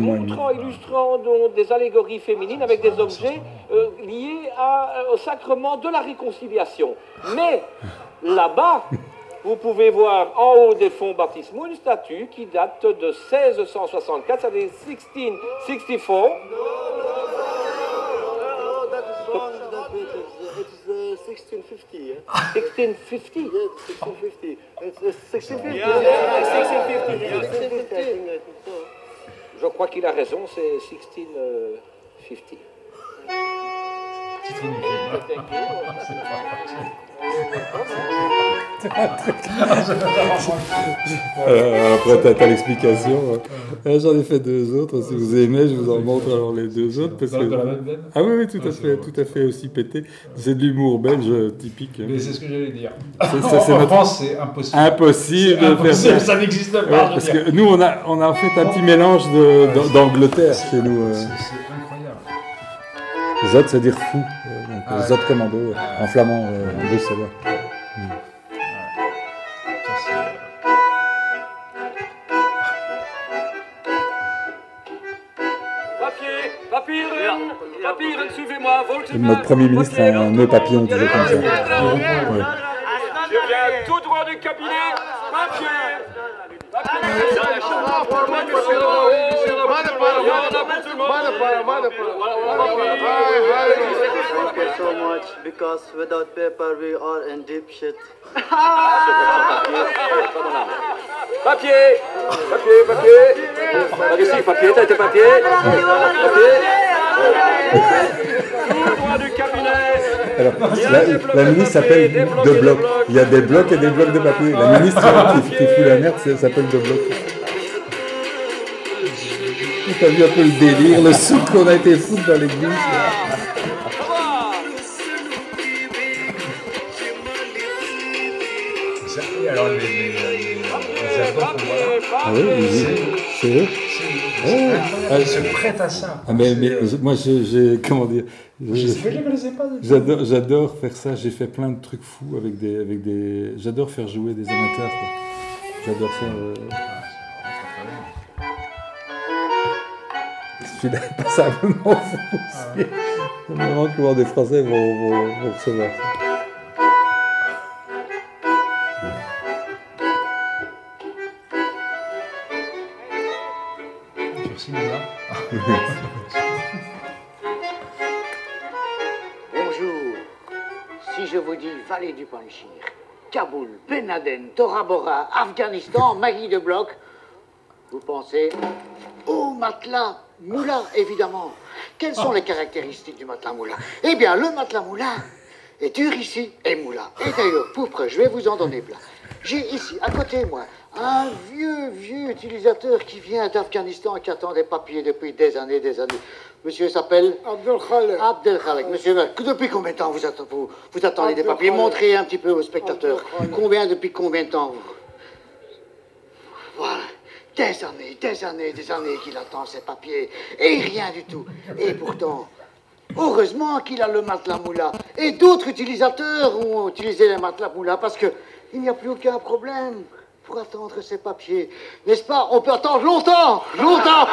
montrant, illustrant donc, des allégories féminines avec des objets euh, liés à- euh, au sacrement de la réconciliation. Mais là-bas, vous pouvez voir en haut des fonds baptismaux une statue qui date de 1664, ça veut dire 1664. 1650. Yeah? 1650 Yeah, 1650. It's, it's 1650. Yeah, 1650. 1650. I think, I think so. Je crois qu'il a raison, c'est 1650. Euh, après, t'as, l'explication. Euh, J'en ai fait deux autres. Si vous aimez, je vous en montre alors les deux autres. Parce que... veine Ah oui, oui, tout Ah, à c'est fait, tout à fait aussi pété. C'est de l'humour belge euh, typique. hein. Mais c'est ce que j'allais dire. C'est- ça, c'est en France, c'est impossible. Impossible de faire impossible, ça. ça n'existe pas. Ouais, parce que nous, on a, on a en fait un petit mélange de, d'Angleterre chez nous. C'est incroyable. Zot, c'est dire fou. Ah ouais. Zot commando, euh, en flamand, euh, en bruxellois. Notre Premier ministre a un nœud papillon toujours comme ça. Je viens tout droit du cabinet. Papier. Thank you so much. Because without paper, we are in deep shit. Papier. Papier, papier. Par ici, papier, t'as tes papiers. Papier. Du cabinet. Alors, la, la ministre s'appelle De Bloc. Il y a des blocs et des blocs de papier. La ministre qui, qui fout la merde, s'appelle De Bloc. T'as vu un peu le délire, le souk qu'on a été foutre dans l'église. alors, les, les, les, les albums qu'on voit là, Ah oui, oui, c'est eux. Oh, ah, Ils se prêtent à ça. Ah, mais, mais euh, moi, j'ai, comment dire, j'adore, faire ça. J'ai fait plein de trucs fous avec des, avec des. J'adore faire jouer des amateurs. J'adore ça. [laughs] euh. Je suis passablement fou aussi. Je me demande comment des Français vont, vont, vont recevoir ça. [laughs] Bonjour. Si je vous dis vallée du Panchir, Kaboul, Ben Laden, Tora Bora, Afghanistan, [laughs] Magui de Bloc, vous pensez au matelas moula, évidemment. Quelles sont les caractéristiques du matelas moula Eh bien, le matelas moula est dur ici et moula. Et d'ailleurs, pour preuve, je vais vous en donner plein. J'ai ici, à côté moi, un vieux, vieux utilisateur qui vient d'Afghanistan et qui attend des papiers depuis des années, des années. Monsieur s'appelle Abdel Khaled. Abdel Khalek. Monsieur, depuis combien de temps vous, atte- vous, vous attendez des papiers? Khalek. Montrez un petit peu aux spectateurs. Khalek. Combien, depuis combien de temps vous? Voilà. Des années, des années, des années qu'il attend ces papiers. Et rien du tout. Et pourtant, heureusement qu'il a le matelas moula. Et d'autres utilisateurs ont utilisé les matelas moula parce que Il n'y a plus aucun problème pour attendre ces papiers. N'est-ce pas On peut attendre longtemps, longtemps,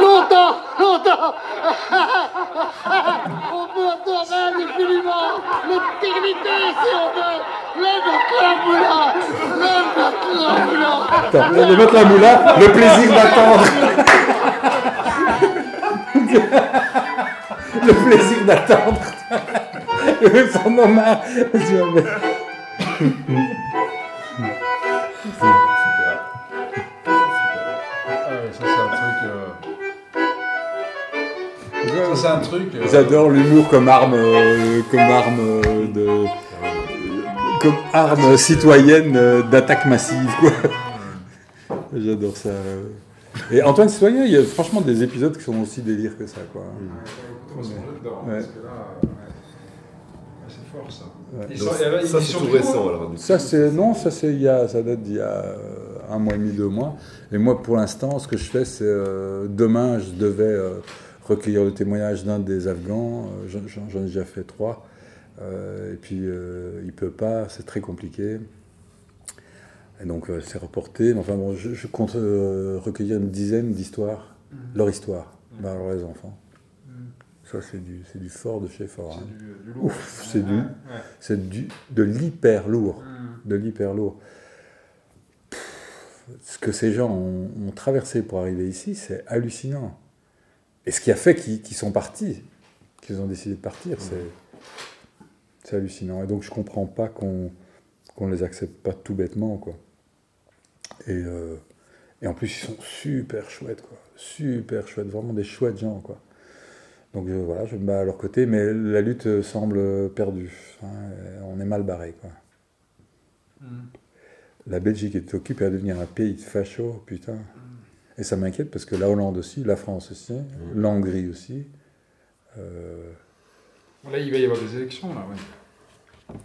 longtemps, longtemps. [laughs] on peut attendre indéfiniment, l'éternité si on veut. Moulin, le matelas moulin. Attends, le matelas moulin, le plaisir d'attendre. [laughs] le plaisir d'attendre. [laughs] Son nom marre. Ah ouais, ça c'est un truc. euh, Ça c'est un truc. euh, J'adore l'humour comme arme, euh, comme arme euh, de, comme arme citoyenne euh, d'attaque massive, quoi. J'adore ça. Et Antoine Citoyen, il y a franchement des épisodes qui sont aussi délire que ça, quoi. Ouais. ouais. Ouais, c'est fort ça. Ils Donc, sont- et là, ils ça, c'est tout récent, alors. Ça, c'est non, ça c'est il y a, ça date d'il y a euh, un mois et demi, deux mois. Et moi, pour l'instant, ce que je fais, c'est euh, demain, je devais euh, recueillir le témoignage d'un des Afghans. J'en- ai déjà fait trois. Euh, et puis, euh, il peut pas, c'est très compliqué. Et donc, euh, c'est reporté. Mais enfin bon, je, je compte euh, recueillir une dizaine d'histoires, leur histoire, bah, alors les enfants. Ça, c'est du, c'est du fort de chez fort. C'est hein. du, du lourd. Ouf, c'est du-. C'est du, de l'hyper lourd. Mm. De l'hyper lourd. Pff, Ce que ces gens ont, ont traversé pour arriver ici, c'est hallucinant. Et ce qui a fait qu'ils qu'ils sont partis, qu'ils ont décidé de partir, c'est c'est hallucinant. Et donc je comprends pas qu'on qu'on les accepte pas tout bêtement, quoi. Et, euh, et en plus, ils sont super chouettes, quoi. Super chouettes, vraiment des chouettes gens, quoi. Donc je- voilà, je me bats à leur côté, mais la lutte euh, semble perdue. hein, et on est mal barré, quoi. Mm. La Belgique est occupée à devenir un pays de facho, putain. Et ça m'inquiète parce que la Hollande aussi, la France aussi, la Hongrie aussi. euh, Là, il va y avoir des élections, là, ouais.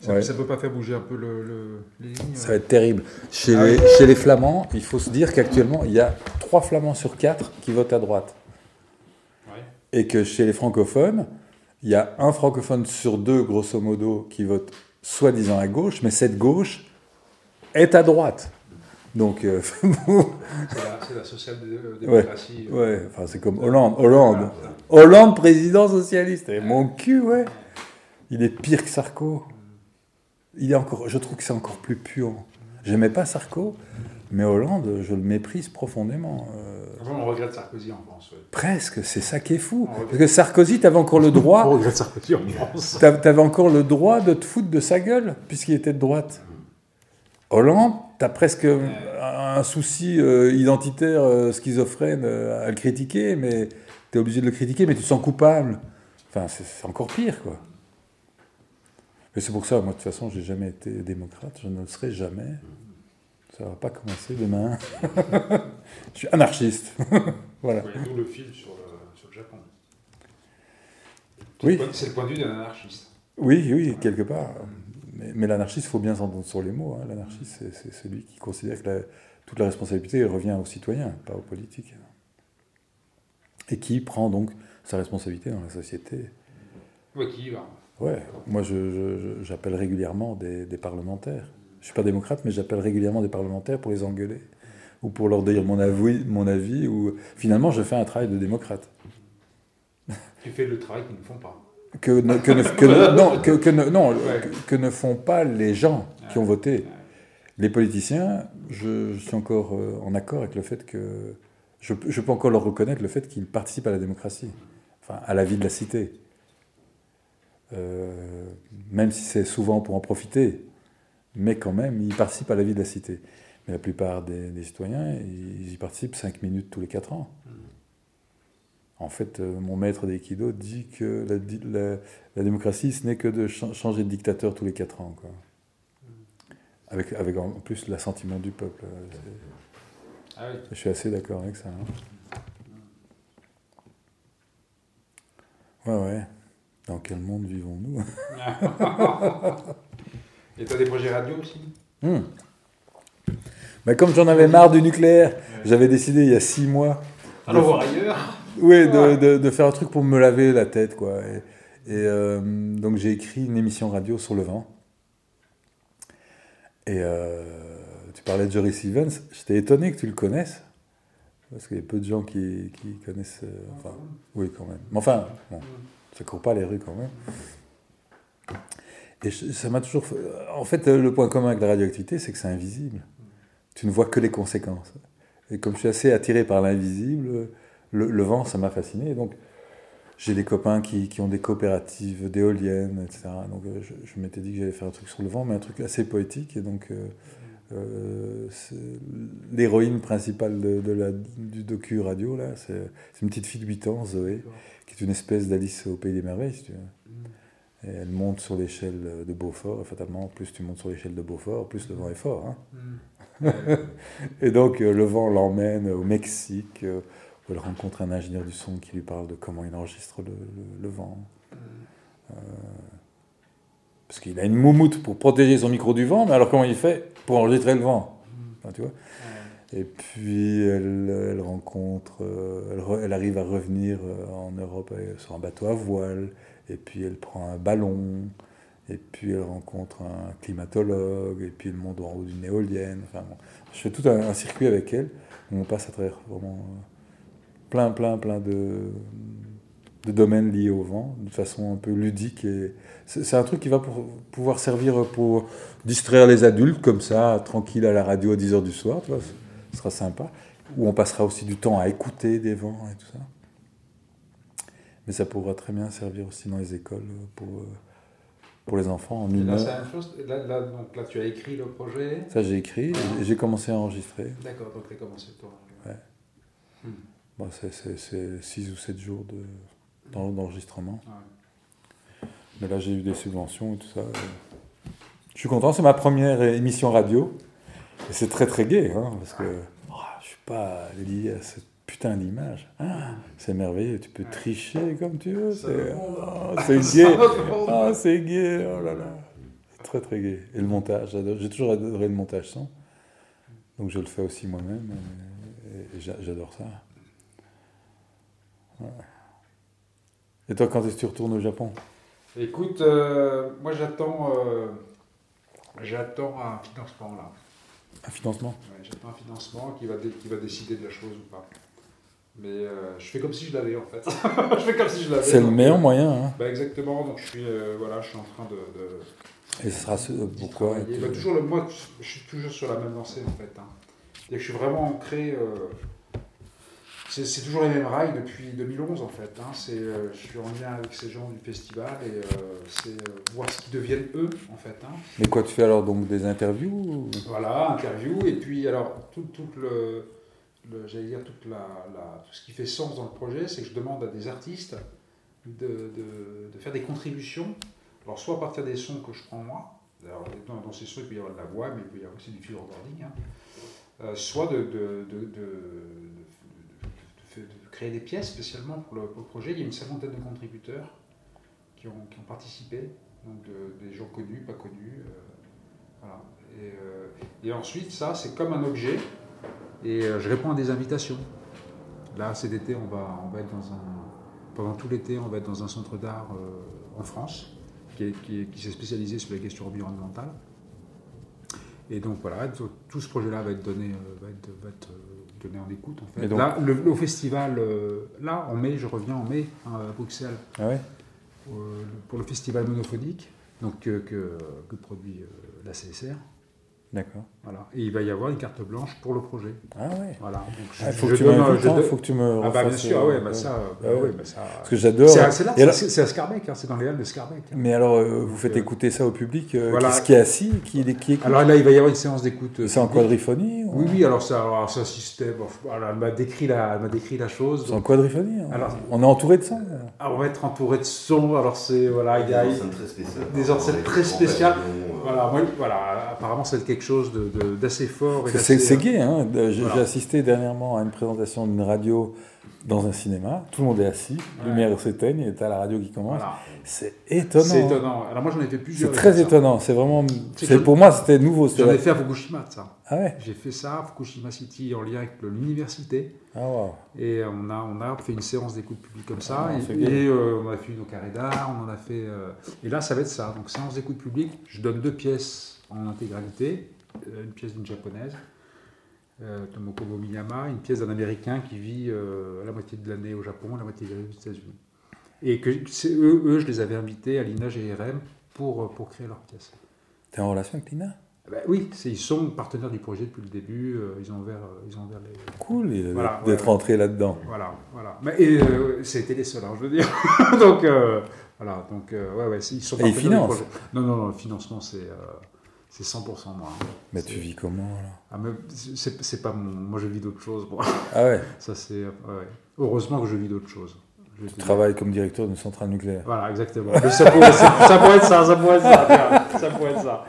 Ça, Ouais. ça peut pas faire bouger un peu le, le- les lignes Ça va être terrible. Chez, Ah les, oui. chez les Flamands, il faut se dire qu'actuellement, il y a trois Flamands sur quatre qui votent à droite. Et que chez les francophones, il y a un francophone sur deux, grosso modo, qui vote soi-disant à gauche, mais cette gauche est à droite. Donc, euh, [laughs] C'est la, la social-démocratie. ouais, enfin, c'est comme Hollande. Hollande, Hollande, président socialiste. Et mon cul, ouais. Il est pire que Sarko. Il est encore, je trouve que c'est encore plus puant. J'aimais pas Sarko, mais Hollande, je le méprise profondément. Euh, on regrette Sarkozy en France. Ouais. presque, c'est ça qui est fou. Parce que Sarkozy, t'avais encore le droit. [laughs] On regrette Sarkozy en France. T'a- T'avais encore le droit de te foutre de sa gueule, puisqu'il était de droite. Hollande, t'as presque un, un souci euh, identitaire, euh, schizophrène à le critiquer, mais t'es obligé de le critiquer, mais tu te sens coupable. Enfin, c'est c'est encore pire, quoi. Mais c'est pour ça, moi, de toute façon, j'ai jamais été démocrate, je ne le serai jamais. Ça va pas commencer demain. [laughs] je suis anarchiste. [laughs] voilà. D'où le fil sur le, sur le Japon. Oui. C'est le point de vue d'un anarchiste. Oui, oui, quelque part. Mais, mais l'anarchiste, il faut bien s'entendre sur les mots. hein. L'anarchiste, c'est- celui qui considère que la- toute la responsabilité revient aux citoyens, pas aux politiques. Et qui prend donc sa responsabilité dans la société. Ouais, qui y va Ouais, moi je- je- je- j'appelle régulièrement des, des parlementaires. Je suis pas démocrate, mais j'appelle régulièrement des parlementaires pour les engueuler ou pour leur dire mon avis, mon avis ou finalement je fais un travail de démocrate. Tu fais le travail qu'ils ne font pas. que ne, que ne- que ne- non, que, que ne, non, Ouais. que, que ne font pas les gens qui ont voté. Ouais. Les politiciens, je, je suis encore euh, en accord avec le fait que je, peux- je peux encore leur reconnaître le fait qu'ils participent à la démocratie, enfin à la vie de la cité. Euh, même si c'est souvent pour en profiter, mais quand même, ils participent à la vie de la cité. Mais la plupart des, des citoyens, ils y participent 5 minutes tous les 4 ans. En fait, euh, mon maître d'aïkido dit que la, di- la- la démocratie, ce n'est que de cha- changer de dictateur tous les 4 ans. Quoi. Avec, avec en plus l'assentiment du peuple. euh, c'est- Ah oui. Je suis assez d'accord avec ça. hein. Ouais, ouais. Dans quel monde vivons-nous? [laughs] [laughs] Et t'as des projets radio aussi Hmm. Mais comme j'en avais marre du nucléaire, j'avais décidé il y a six mois Allons voir ailleurs. [laughs] Oui, de, de- de faire un truc pour me laver la tête, quoi. Et, et, euh, donc j'ai écrit une émission radio sur le vent. Et euh, tu parlais de Jory Stevens, j'étais étonné que tu le connaisses. Parce qu'il y a peu de gens qui, qui connaissent. euh, enfin, oui, quand même. Mais enfin, bon, ça court pas les rues quand même. Et ça m'a toujours. fait- En fait, euh, le point commun avec la radioactivité, c'est que c'est invisible. Tu ne vois que les conséquences. Et comme je suis assez attiré par l'invisible, le, vent, ça m'a fasciné. Donc, j'ai des copains qui, qui ont des coopératives d'éoliennes, etc. Donc, euh, je, m'étais dit que j'allais faire un truc sur le vent, mais un truc assez poétique. Et donc, euh, euh, l'héroïne principale de, la, du docu radio, là, c'est une petite fille de 8 ans, Zoé, qui est une espèce d'Alice au Pays des Merveilles, veux. Et elle monte sur l'échelle de Beaufort, et fatalement, plus tu montes sur l'échelle de Beaufort, plus le vent est fort. hein. [laughs] et donc, euh, le vent l'emmène au Mexique, euh, où elle rencontre un ingénieur du son qui lui parle de comment il enregistre le, le- le vent. Euh, parce qu'il a une moumoute pour protéger son micro du vent, mais alors comment il fait pour enregistrer le vent? Enfin, tu vois? Et puis, elle, elle rencontre, elle, arrive à revenir en Europe sur un bateau à voile, et puis elle prend un ballon, et puis elle rencontre un climatologue, et puis elle monte en haut d'une éolienne. Enfin, bon. Je fais tout un, circuit avec elle, où on passe à travers vraiment euh, plein, plein, plein de, de domaines liés au vent, de façon un peu ludique. Et c'est un truc qui va pouvoir servir pour distraire les adultes, comme ça, tranquille à la radio à 10h du soir, tu vois, ce sera sympa. Où on passera aussi du temps à écouter des vents et tout ça. Mais ça pourra très bien servir aussi dans les écoles pour, euh, pour les enfants en une là. Là, là, donc, là, tu as écrit le projet. Ça, j'ai écrit et j'ai commencé à enregistrer. D'accord, donc tu as commencé toi. Bon, c'est 6 ou 7 jours de- d'en- d'enregistrement. Ouais. Mais là, j'ai eu des subventions et tout ça. Je suis content, c'est ma première émission radio. Et c'est très très gai, hein, parce que oh, je suis pas lié à cette putain d'image. Ah, c'est merveilleux, tu peux tricher comme tu veux. C'est oh, c'est gai. Ah, c'est oh là là. Très très gai. Et le montage, j'ai toujours adoré le montage son. Donc je le fais aussi moi-même. Et, et j'a- j'adore ça. Ouais. Et toi, quand est-ce que tu retournes au Japon? Écoute, euh, moi j'attends, euh, j'attends un financement là. Un financement? Ouais, j'attends un financement qui va, dé- qui va décider de la chose ou pas. Mais euh, je fais comme si je l'avais en fait. [laughs] je fais comme si je l'avais. C'est le meilleur euh, moyen. Hein. Bah exactement, donc je suis, euh, voilà, je suis en train de. de Et ce sera ce, pourquoi Bah, toujours le, moi, je suis toujours sur la même lancée en fait. Hein. Que je suis vraiment ancré. euh, c'est toujours les mêmes rails depuis 2011 en fait. Hein. C'est, je suis en lien avec ces gens du festival et c'est voir ce qu'ils deviennent eux en fait. Hein. Mais quoi, tu fais alors donc des interviews Voilà, interview, et puis alors, tout, tout le- j'allais dire, tout ce qui fait sens dans le projet, c'est que je demande à des artistes de, faire des contributions, alors soit à partir des sons que je prends moi, dans, ces sons il peut y avoir de la voix, mais il peut y avoir aussi du fil recording, hein, euh, soit de, créer des pièces spécialement pour le, projet. Il y a une cinquantaine de contributeurs qui ont, qui ont participé, donc de- des gens connus, pas connus. euh, euh, et ensuite, ça, c'est comme un objet. Et euh, je réponds à des invitations. Là, cet été, on va, on va être dans un. Pendant tout l'été, on va être dans un centre d'art euh, en France qui, qui, est- qui s'est spécialisé sur les questions environnementales. Et donc voilà, tout, ce projet-là va être donné, euh, va être, va être, donné en écoute. En fait. Donc- Là, le, le festival, là, en mai, je reviens en mai hein, à Bruxelles Ah ouais? Pour le festival monophonique donc, que, que, que produit la CSR. D'accord. Voilà. Et il va y avoir une carte blanche pour le projet. Ah ouais. Voilà. Donc, je- Il faut je que tu donne, je donne- faut que tu me Ah bah bien sûr, euh, ouais, bah ça, bah Ouais. bah ça. Parce que j'adore. C'est là, alors- c'est à Scarbeck, hein, c'est dans les halles de Scarbeck. hein. Mais alors, euh, vous faites euh, écouter ça au public euh, voilà. qui, qui est assis, qui, qui écoute? Alors là, il va y avoir une séance d'écoute. euh, C'est en quadriphonie ou- Oui, oui, alors ça, alors ça système. voilà, elle m'a décrit la, elle m'a décrit la chose. C'est en quadriphonie hein. Alors- On est entouré de ça Ah, on va être entouré de sons. Alors c'est voilà, il y a des enceintes très spéciales. des très spéciales. Voilà, voilà, apparemment c'est quelque chose d'assez fort. C'est- euh, gay, hein. de- J'ai Voilà. assisté dernièrement à une présentation d'une radio dans un cinéma. Tout le monde est assis, Ouais. lumière s'éteigne et t'as la radio qui commence. Voilà. C'est étonnant. C'est étonnant. Alors moi j'en ai fait plusieurs. C'est très étonnant. C'est vraiment. C'est Pour moi, c'était nouveau. J'en ai fait à Fukushima ça. Ah ouais. J'ai fait ça à Fukushima City en lien avec l'université. Ah waouh. Et on a, on a fait une séance d'écoute publique comme ça. Ah, et, euh, on a fait une au carré d'art, on en a fait. euh, et là, ça va être ça. Donc, séance d'écoute publique, je donne deux pièces en intégralité. euh, une pièce d'une japonaise, euh, Tomoko Miyama, une pièce d'un américain qui vit euh, la moitié de l'année au Japon, la moitié de l'année aux États-Unis. Et que eux, eux, je les avais invités à l'INA GRM pour, pour créer leur pièce. T'es en relation avec Lina? Ben oui, c'est- ils sont partenaires du projet depuis le début, euh, ils ont ouvert, euh, ils ont ouvert les. Cool Voilà, d'être ouais, rentré là-dedans. Voilà, voilà. Mais et, euh, c'était les seuls, hein, je veux dire. [laughs] donc, voilà, donc, ouais, ouais, ils sont Et ils financent. Non, non, non, le financement, c'est c'est 100% moi. hein. Mais tu vis comment là Ah, mais c'est pas mon. Moi, je vis d'autres choses. moi. Ah ouais, [laughs] Ça, c'est. ouais. Heureusement que je vis d'autres choses. Je tu travailles comme directeur d'une centrale nucléaire. Voilà, exactement. Ça, pourrait, ça, pourrait être ça, ça pourrait être ça. pourrait être ça.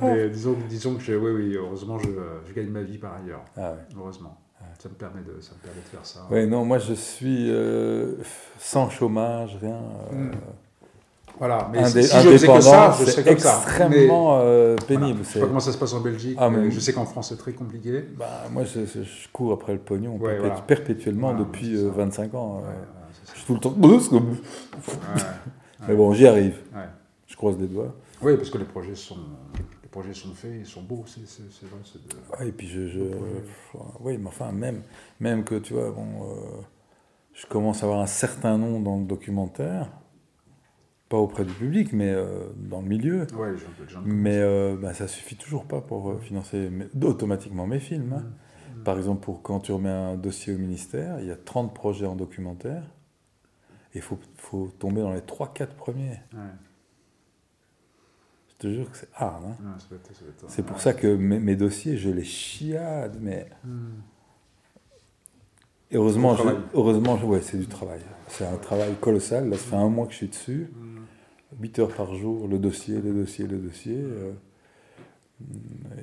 Mais disons, disons que, je, oui, oui, heureusement, je, je gagne ma vie par ailleurs. Ah ouais. Heureusement. Ça me permet de, ça me permet de faire ça. Ouais, non, moi je suis euh, sans chômage, rien. euh, Mm. Voilà, mais indé- si je faisais que ça, je serais comme ça. Extrêmement euh, voilà, pénible. Je sais pas comment ça se passe en Belgique. Ah, mais je sais qu'en France, c'est très compliqué. Bah, moi je, cours après le pognon Ouais, perpét- voilà. perpétuellement Voilà, depuis euh, ça. 25 ans. Ouais, euh, voilà, je suis tout le temps. Ouais, [laughs] Mais bon, j'y arrive. Je croise les doigts. Oui, parce que les projets sont, les projets sont faits, ils sont beaux. C'est vrai. c'est de- Ouais, et puis je. euh, oui, mais enfin, même, même que tu vois, bon, euh, je commence à avoir un certain nom dans le documentaire, pas auprès du public, mais euh, dans le milieu. Ouais, les gens, Mais euh, bah, ça suffit toujours pas pour euh, financer automatiquement mes films. hein. Mm. Par exemple, pour quand tu remets un dossier au ministère, il y a 30 projets en documentaire, et il faut, faut tomber dans les 3-4 premiers. Ouais, Je te jure que c'est hard. hein. ouais, C'est pour ça que mes, mes dossiers, je les chiade, mais Heureusement, je, heureusement, ouais, c'est du travail. C'est un travail colossal. Là, ça fait un mois que je suis dessus, Hmm. 8 heures par jour, le dossier, le dossier, le dossier. euh,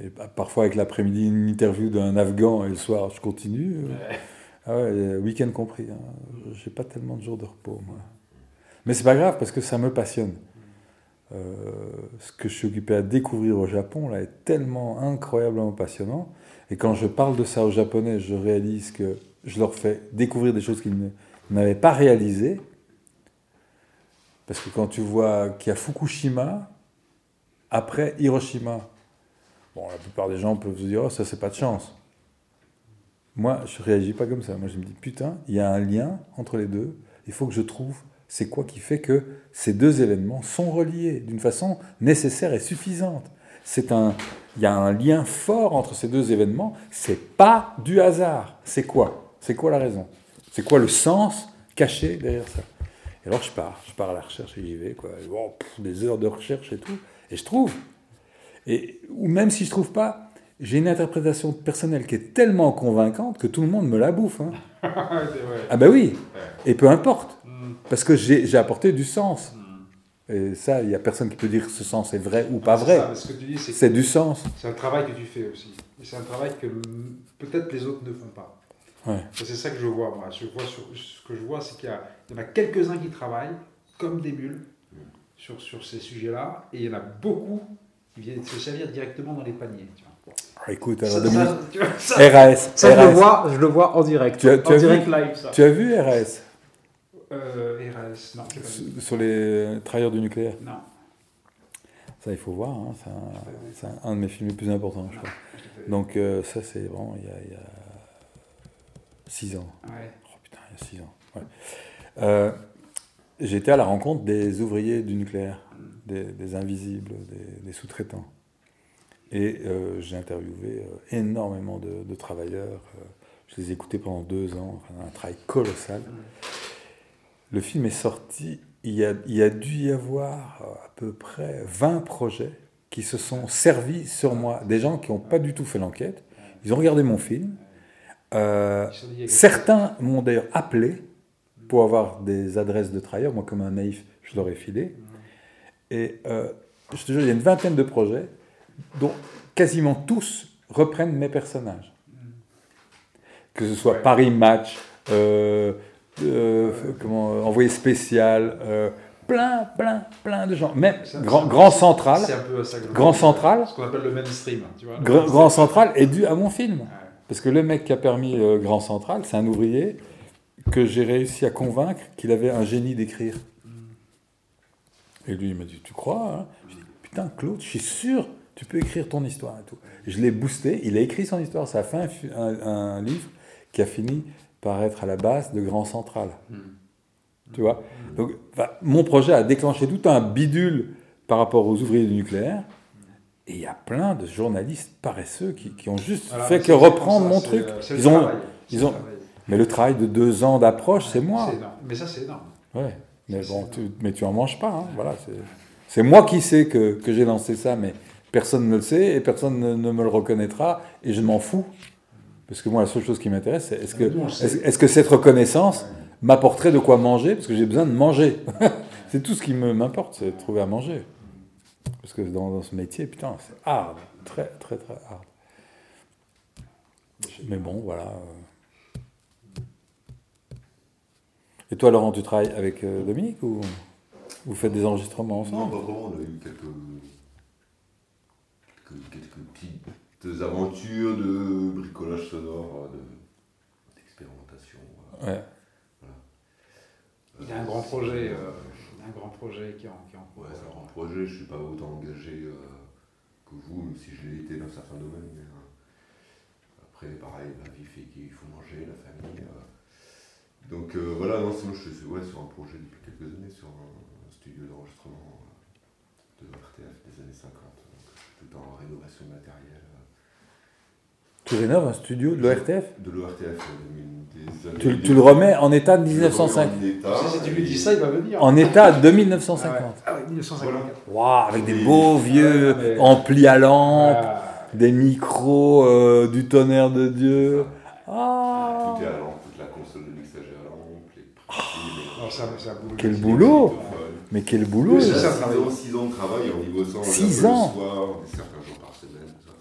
et pa- parfois avec l'après-midi une interview d'un Afghan et le soir je continue. Ah ouais, euh, week-end compris. Hein. J'ai pas tellement de jours de repos moi. Mais c'est pas grave parce que ça me passionne. Euh, ce que je suis occupé à découvrir au Japon là est tellement incroyablement passionnant. Et quand je parle de ça aux Japonais, je réalise que je leur fais découvrir des choses qu'ils ne- n'avaient pas réalisées. Parce que quand tu vois qu'il y a Fukushima, après Hiroshima, bon, la plupart des gens peuvent se dire, oh, ça, c'est pas de chance. Moi, je réagis pas comme ça. Moi, je me dis, putain, il y a un lien entre les deux. Il faut que je trouve c'est quoi qui fait que ces deux événements sont reliés d'une façon nécessaire et suffisante. C'est un, il y a un lien fort entre ces deux événements. C'est pas du hasard. C'est quoi? C'est quoi la raison? C'est quoi le sens caché derrière ça? Et alors je pars, je pars à la recherche et j'y vais quoi. Pff, des heures de recherche et tout, et je trouve. Et ou même si je trouve pas, j'ai une interprétation personnelle qui est tellement convaincante que tout le monde me la bouffe. hein. [laughs] Ah ben oui, et peu importe, Hmm. parce que j'ai apporté du sens. Et ça, il n'y a personne qui peut dire que ce sens est vrai ou pas vrai. ça, mais ce que tu dis, c'est du sens. c'est un travail que tu fais aussi. Et c'est un travail que mm, peut-être les autres ne font pas. Ouais. C'est ça que je vois, moi. Je vois sur- ce que je vois, c'est qu'il y, a- il y en a quelques-uns qui travaillent comme des mules sur, sur ces sujets-là, et il y en a beaucoup qui viennent se servir directement dans les paniers. tu vois. Écoute, Ça, alors Dominique, ça, tu vois, ça- RAS, ça, je le RAS. vois, je le vois en direct. Tu as- tu en as vu direct live, ça. Tu as vu RAS Euh, RS, non, pas vu. sur les travailleurs du nucléaire? Non, Ça, il faut voir. hein, C'est un, c'est un- de mes films les plus importants, je crois. vu. Donc euh, ça, c'est vraiment il y a, il y a six ans. Ouais. Oh putain, il y a six ans. Ouais. Euh, J'étais à la rencontre des ouvriers du nucléaire, des, des invisibles, des, des sous-traitants. Et euh, j'ai interviewé euh, énormément de, de travailleurs. je les ai écoutés pendant deux ans, enfin, un travail colossal. Le film est sorti, il y a, il y a dû y avoir à peu près 20 projets qui se sont servis sur moi. Des gens qui n'ont pas du tout fait l'enquête. Ils ont regardé mon film. Euh, Certains m'ont d'ailleurs appelé pour avoir des adresses de travailleurs. Moi, comme un naïf, je leur ai filé. Et euh, je te jure, il y a une vingtaine de projets dont quasiment tous reprennent mes personnages. Que ce soit. Paris Match, euh, comment, Envoyé spécial, plein, plein, plein de gens. Même Grand, Central, un peu ça Grand. Central. Ce qu'on appelle le mainstream, tu vois. Grand, Grand Central est dû à mon film. Parce que le mec qui a permis euh, Grand Central, c'est un ouvrier que j'ai réussi à convaincre qu'il avait un génie d'écrire. Et lui, il m'a dit, tu crois hein? Je dis, putain, Claude, je suis sûr tu peux écrire ton histoire et tout. Je l'ai boosté, il a écrit son histoire, ça a fait un, fi- un- un livre qui a fini par être à la base de Grand Central. Tu vois? Donc, mon projet a déclenché tout un bidule par rapport aux ouvriers du nucléaire. Et il y a plein de journalistes paresseux qui, qui ont juste fait que reprendre ça, mon truc. euh, Ils ont, travail. Ils ont, mais le travail de deux ans d'approche, c'est moi. Mais ça, c'est énorme. Ouais, mais bon, tu, mais tu en manges pas, hein, voilà. c'est- moi qui sais que, que j'ai lancé ça, mais personne ne le sait et personne ne, ne me le reconnaîtra et je m'en fous. Parce que moi, la seule chose qui m'intéresse, c'est est-ce que, est-ce, est-ce que cette reconnaissance m'apporterait de quoi manger? Parce que j'ai besoin de manger. [laughs] c'est tout ce qui m'importe, c'est de trouver à manger. Parce que dans, dans ce métier, putain, c'est hard. Très, très, très hard. Mais bon, voilà. euh. Et toi, Laurent, tu travailles avec euh, Dominique ou vous faites des enregistrements Non, ensemble pas vraiment, on a eu quelques, quelques, quelques petites aventures de bricolage sonore, de- d'expérimentation. voilà. Ouais. Il y a un grand projet, euh, un grand projet qui est en, Ouais, c'est un projet, je ne suis pas autant engagé euh, que vous, même si je l'ai été dans certains domaines. mais, euh, après, pareil, la vie fait qu'il faut manger, la famille. euh. donc voilà, non, sinon je suis ouais, sur un projet depuis quelques années, sur un, studio d'enregistrement de RTF des années 50. Donc, tout en rénovation de matériel. euh, Tu rénoves un studio de l'ORTF De l'ORTF, euh, tu, tu le remets en état de Je le remets 1950 en état, Si tu lui dis ça, il va venir. En état de Ah ouais, 1950 ah ouais, 1954. Waouh, avec des beaux vieux Ouais, mais- amplis à lampe, Ah, des micros, euh, du tonnerre de Dieu. Ah Tout est à lampe, toute la console de mixage est à lampe, les prix, non, ça, c'est un boulot. Quel boulot Mais quel boulot Oui, C'est c'est ça, ça, travail. 6 ans de travail en y bossant Six le ans soir, certains jours par semaine. tout ça.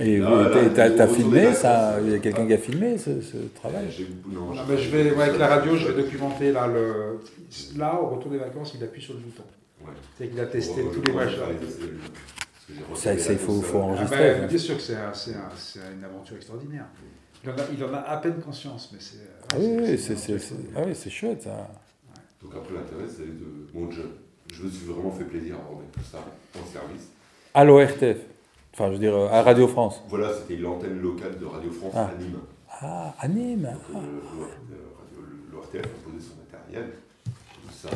Et là, vous- là, t'as- filmé ça Il y a euh, quelqu'un qui a filmé ce, ce travail? j'ai- non, Non, j'ai- mais je vais, ouais, avec la radio, je vais documenter là, le, là, au retour des vacances, il appuie sur le bouton. Ouais. C'est qu'il a testé tous les machins. Ça, il faut- faut Ah enregistrer. ben, bien sûr que c'est un- c'est un- c'est une aventure extraordinaire. Il en, a, il en a à peine conscience, mais c'est. Ah oui, oui, c'est c'est- c'est- ah oui, c'est chouette ça. Donc après, l'intérêt, c'est de. Bon, je, je me suis vraiment fait plaisir à remettre tout ça en service. À l'ORTF. Enfin, je veux dire, euh, à Radio France. Voilà, c'était l'antenne locale de Radio France Ah. à Nîmes. Ah, à Nîmes. Donc, euh, l'ORTF a posé son matériel, tout ça.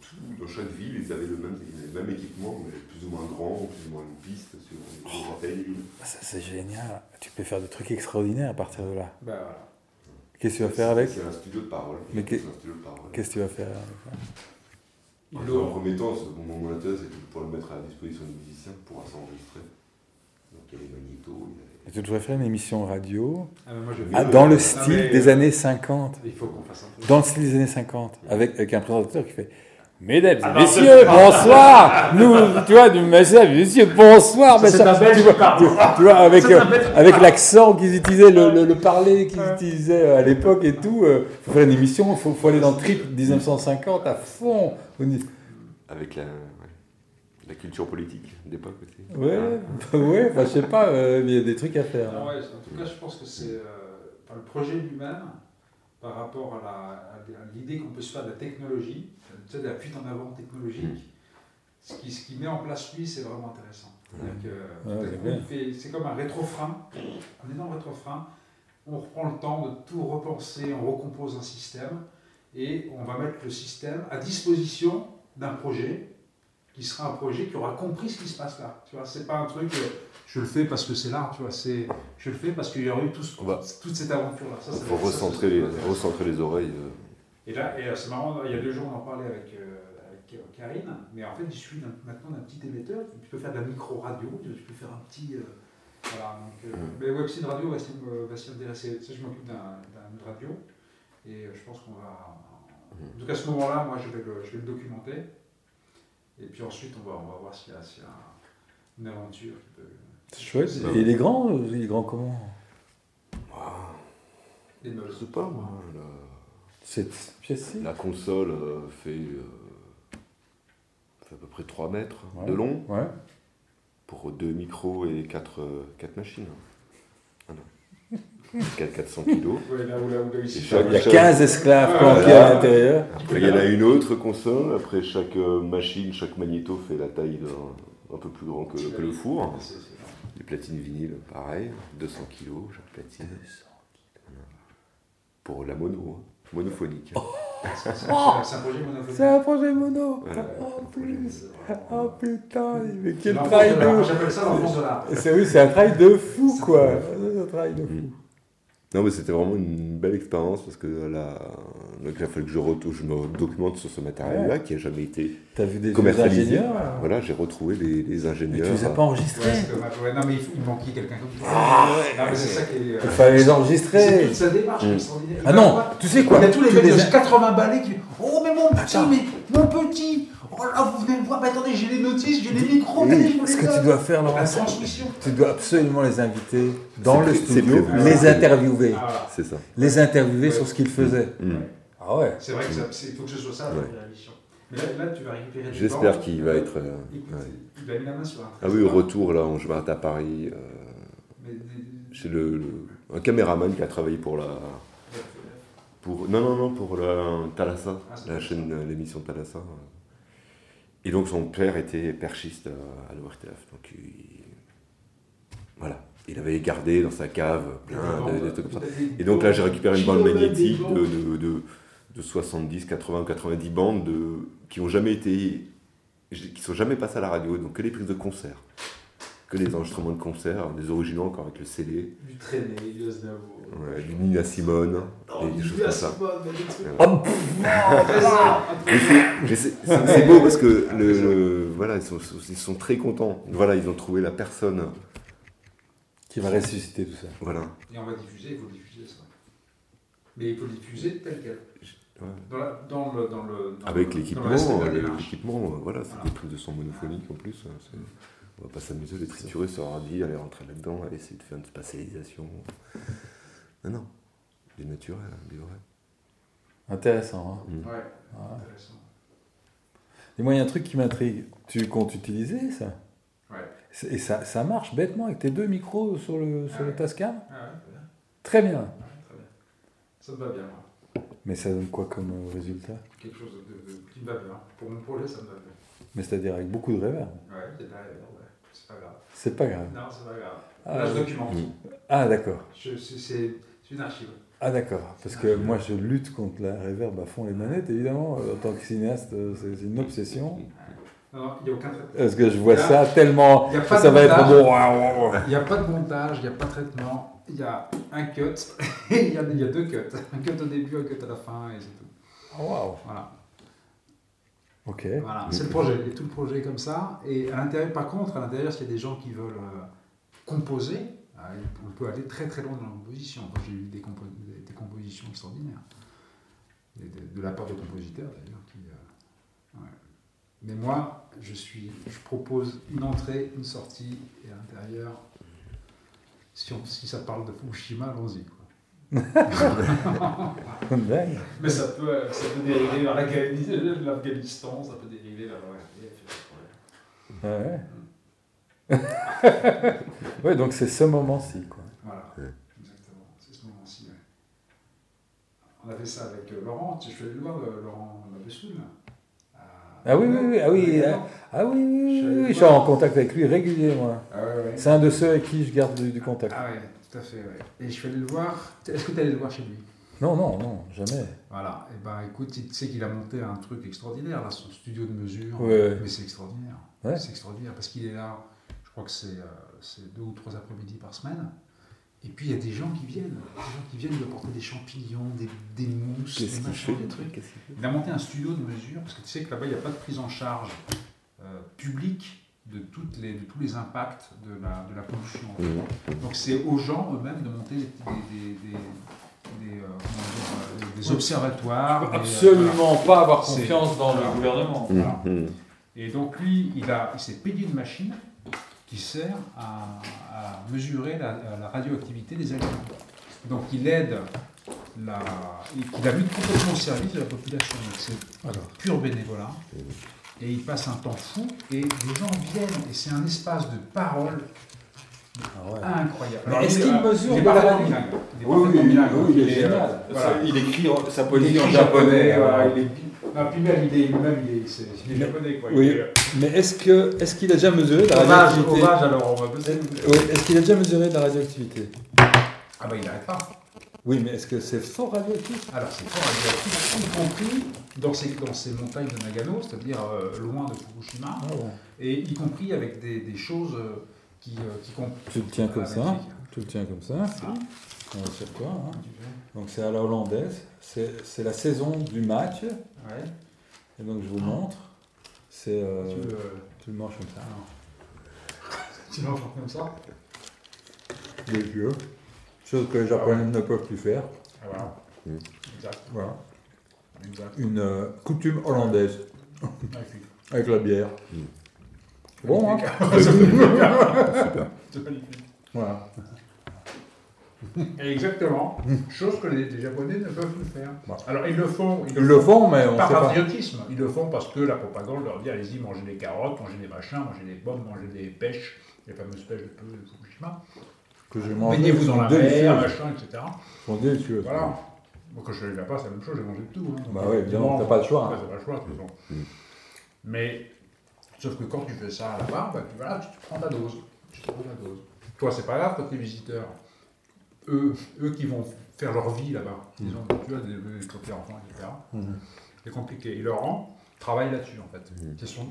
Tout- Dans chaque ville, ils avaient le même, ils avaient le même équipement, mais plus ou moins grand, plus ou moins une piste sur les antennes. Ah, Ça, c'est génial. Tu peux faire des trucs extraordinaires à partir de là. Ben, voilà. Qu'est-ce que tu vas faire avec C'est un studio de parole. Mais C'est qu'est- un studio de parole. Qu'est-ce que tu vas faire avec ça? En en premier temps, ce- mon, mon intérêt, c'était pour le mettre à la disposition des musiciens pour s'enregistrer. Donc il y a les magnétos, il y a Et Tu devrais faire une émission radio Ah, moi, je ah, dans le style des euh, années 50. Il faut qu'on fasse un truc. Dans le style des années 50. Avec, avec un présentateur qui fait Mesdames Ah, et non, messieurs, bonsoir Nous, tu vois, du mesdames et messieurs, bonsoir Ça, c'est un Belge tu vois, tu- tu vois, avec, euh, avec l'accent qu'ils utilisaient, le, le, le parler qu'ils utilisaient euh, à l'époque et tout. Il faut faire une émission, il faut, faut aller dans le trip 1950 à fond. On y- Avec la, la culture politique d'époque aussi. Ouais, bah ouais, enfin, je sais pas, euh, mais il y a des trucs à faire. Ah ouais, en tout cas, je pense que c'est euh, le projet lui-même, par rapport à la- à l'idée qu'on peut se faire de la technologie, de la fuite en avant technologique, ce qui, ce qui met en place lui, c'est vraiment intéressant. Ouais, c'est comme un rétrofrein, un énorme rétrofrein. On reprend le temps de tout repenser, on recompose un système et on va mettre le système à disposition d'un projet qui sera un projet qui aura compris ce qui se passe là. Tu vois, c'est pas un truc, euh, je le fais parce que c'est là, tu vois, c'est, je le fais parce qu'il y aurait eu tout ce- On va- toute cette aventure-là. Ça, Il ça- faut ça, recentrer les, recentrer les oreilles. euh. Et là, et euh, c'est marrant, il y a deux jours, on en parlait avec, euh, avec euh, Karine, mais en fait, il suffit d'un- maintenant d'un petit émetteur. Tu peux faire de la micro-radio, tu peux faire un petit. euh, voilà, donc. euh, Mm. Mais Website Radio va s'y intéresser. Ça, je m'occupe d'un- d'un radio, et je pense qu'on va. En tout cas, à ce moment-là, moi, je vais, le, je vais le documenter. Et puis ensuite, on va, on va voir s'il y a, s'il y a une aventure qui peut. C'est chouette. Et il est grand Il est grand comment? Des meubles. Je sais pas, moi. Cette pièce-ci la console euh, fait, euh, fait à peu près 3 mètres Ouais. de long Ouais. pour deux micros et 4, machines. Ah non. [laughs] 4, 400 kilos. Ouais, là où, là où, là où ici. Et chaque- Il y a 15 esclaves Ouais, planqués voilà. à l'intérieur. Après, il y en a une autre console. Après, chaque euh, machine, chaque magnéto fait la taille d'un un peu plus grand que, que le four. Les platines vinyles, pareil, 200 kg, chaque platine. Pour la mono, hein, monophonique. C'est c'est un projet monophonique. C'est un projet mono. Voilà. En plus. Oh putain, mais quel travail de J'appelle ça l'enfance de l'art. C'est oui, c'est un travail de fou quoi. C'est un travail de fou. Non, mais c'était vraiment une belle expérience parce que là, donc, il a fallu que je, retourne, je me documente sur ce matériel-là qui n'a jamais été T'as vu des commercialisé. ingénieurs Voilà, j'ai retrouvé les, les Mais ingénieurs. tu les as pas enregistrés? Ouais, c'est dommage. Ouais, non, mais il, manquait quelqu'un comme ça. Ah, Non, mais c'est ça qui est. euh, Il fallait les C'est enregistrer. toute sa démarche Mm. extraordinaire. Ah non, tu sais quoi? Il y a tous les Tous mecs les- de 80 balais qui. Oh, mais mon petit, mais mon petit Oh là, vous venez me voir, mais attendez, j'ai les notices, j'ai les micros, Oui, je vous ce que tu dois faire, La Laurent, tu dois absolument les inviter dans le studio, les interviewer. Ah, voilà. C'est ça. Les interviewer Ouais. sur ce qu'ils faisaient. Mm. Ah ouais. C'est vrai qu'il faut que ce soit ça, Ouais. la mission. Mais là, là, tu vas récupérer J'espère qu'il va être. euh, Écoute, ouais. Il a mis la main sur un Ah oui, au retour, là, on- je m'arrête à Paris. euh, Mais chez le, le- un caméraman qui a travaillé pour la. Pour, non, non, non, pour la Thalassa, Ah, la chaîne, l'émission Thalassa. Et donc son père était perchiste à, l'ORTF. Donc il, voilà, il avait gardé dans sa cave plein de, de trucs comme ça. Et donc là, j'ai récupéré une bande magnétique de, de, de, de 70, 80, 90 bandes de, qui ont jamais été, qui sont jamais passées à la radio, donc que les prises de concert, que les enregistrements de concert, des originaux encore avec le CD, Du traîné, du Aznavour. ouais, du Nina Simone, Oh, et des choses comme ça. Mais c'est- beau parce que le, le- voilà, ils sont, ils sont très contents. Voilà, ils ont trouvé la personne. Qui va ressusciter tout ça. Voilà. Et on va diffuser, il faut diffuser ça. Mais il faut diffuser tel quel. Ouais. Dans, la, dans le. Dans le dans Avec l'équipement, euh, l'équipement, euh, voilà, c'est Voilà. des prises de son monophonique en plus. hein, c'est- On va pas s'amuser à les triturer sur ordi, aller rentrer là-dedans, aller essayer de faire une spatialisation. Non, non, du naturel, du vrai. Intéressant. Hein. Mm. Ouais, Ah. intéressant. Et moi, il y a un truc qui m'intrigue. Tu comptes utiliser ça? Ouais. Et ça, ça marche bêtement avec tes deux micros sur le, sur Ah le ouais. Tascam? Ah ouais, très bien. Très bien. Ouais, très bien. Ça me va bien, moi. Mais ça donne quoi comme euh, résultat? Quelque chose de, de- qui me va bien. Pour mon projet, ça me va bien. Mais c'est-à-dire avec beaucoup de reverb. Ouais, c'est pas grave, ouais. C'est pas grave. C'est pas grave. Non, c'est pas grave. Ah, Là, je documente. Mm. Ah, d'accord. C'est une archive. Ah, d'accord. Parce que moi, je lutte contre la reverb à fond les manettes, évidemment. Euh, En tant que cinéaste, euh, c'est une obsession. Non, il n'y a aucun traitement. Parce que je vois ça tellement. que ça va être bon. Il n'y a pas de montage, il n'y a pas de traitement, il y a un cut, [laughs] il y, a- il y a deux cuts. Un cut au début, un cut à la fin, et c'est tout. Oh, waouh. Voilà, Voilà. c'est le projet. Et tout le projet est comme ça. Et à l'intérieur, par contre, à l'intérieur, s'il y a des gens qui veulent euh, composer, euh, on peut aller très très loin dans la composition. J'ai eu des, compo- des- des compositions extraordinaires. Et de, de la part de compositeurs d'ailleurs. Euh, ouais. Mais moi, je, suis, je propose une entrée, une sortie, et à l'intérieur, si, on- si ça parle de Fukushima, allons-y. Mais ça peut, euh, ça peut dériver vers l'Afghani- l'Afghanistan, ça peut dériver vers l'ORTF. Ah ouais. [laughs] ouais, donc c'est ce moment-ci, quoi. Voilà, Ouais. exactement, c'est ce moment-ci. ouais. On a fait ça avec euh, Laurent, tu- je suis allé le voir, euh, Laurent Mabessoul. Ah oui, oui, oui, ah oui, ah, ah oui, oui, oui, oui, je suis en contact avec lui régulièrement. Ah ouais, ouais. C'est un de ceux avec qui je garde du, du contact. Ah ouais, tout à fait, ouais. Et je suis allé le voir. Est-ce que tu es allé le voir chez lui? Non, non, non, jamais. Voilà, et ben écoute, tu sais qu'il a monté un truc extraordinaire, là, son studio de mesure. Ouais. Mais c'est extraordinaire. Ouais. C'est extraordinaire parce qu'il est là, je crois que c'est euh, c'est deux ou trois après-midi par semaine. Et puis il y a des gens qui viennent, des gens qui viennent lui apporter des champignons, des, des mousses, des machins, des trucs. Il a monté un studio de mesure, parce que tu sais que là-bas, il n'y a pas de prise en charge euh, publique de, toutes les, de tous les impacts de la, de la pollution. Mhm. Donc c'est aux gens eux-mêmes de monter des, des, des, des, euh, comment dire, euh, des observatoires. des, euh, Absolument pas avoir confiance dans voilà. le gouvernement. Voilà. Mhm. Et donc lui, il, a- il s'est payé une machine qui sert à, à mesurer la, la radioactivité des aliments. Donc il aide, la, il il a mis complètement au service de la population. C'est pur bénévolat. Et il passe un temps fou et les gens viennent et c'est un espace de parole Ah ouais. Incroyable. Est-ce il- qu'il mesure Il est de la- parfaitement bilingue. Il est Oui, oui, oui, il est euh, génial. voilà. Il écrit sa poésie en japonais. voilà, il est- Non, puis même, il est, lui-même, il est, c'est- il est japonais, quoi. Il Oui. est, euh, Mais est-ce que est-ce qu'il a déjà mesuré la radioactivité sauvage, alors on va Oui, Est-ce qu'il a déjà mesuré la radioactivité? Ah bah il n'arrête pas. Oui, mais est-ce que c'est fort radioactif Alors c'est fort radioactif, y compris dans ces, dans ces montagnes de Nagano, c'est-à-dire euh, loin de Fukushima, Ah et y compris avec des, des choses euh, qui, euh, qui comptent. Tu le tiens comme ça. Tu le tiens comme ça. Ah. On va sur toi. hein. Donc c'est à la hollandaise. C'est la saison du match. Ouais. Et donc je vous montre. C'est Tu, le- tu le manges comme ça. [laughs] tu l'enfants comme ça? Les yeux. Chose que les Japonais ne peuvent plus faire. Voilà. Exact. Voilà. exact. Une euh, coutume hollandaise Magnifique. avec la bière. Bon, hein [laughs] C'est magnifique. Voilà. Et Exactement. Chose que les, les Japonais ne peuvent plus faire. Alors ils le font. Ils le font, mais on par sait pas. patriotisme. Ils le font parce que la propagande leur dit allez-y, mangez des carottes, mangez des machins, mangez des pommes, mangez des pêches, les fameuses pêches de de Fukushima. Que j'ai mangé. Baignez-vous dans la mer, machin, etc. Ils sont délicieux. Voilà. Moi, quand je suis allé là-bas, c'est la même chose, j'ai mangé de tout. hein. Bah ouais, évidemment, t'as pas le choix, hein. t'as pas le choix, façon. Mais, sauf que quand tu fais ça là-bas, bah, tu, voilà, tu prends ta dose. Tu te prends ta dose. Toi, c'est pas grave quand t'es visiteur. Eux, eux qui vont faire leur vie là-bas, ils ont, tu vois, des, côtés enfants, etc. Mhm. C'est compliqué. Et Laurent travaille là-dessus, en fait. C'est son,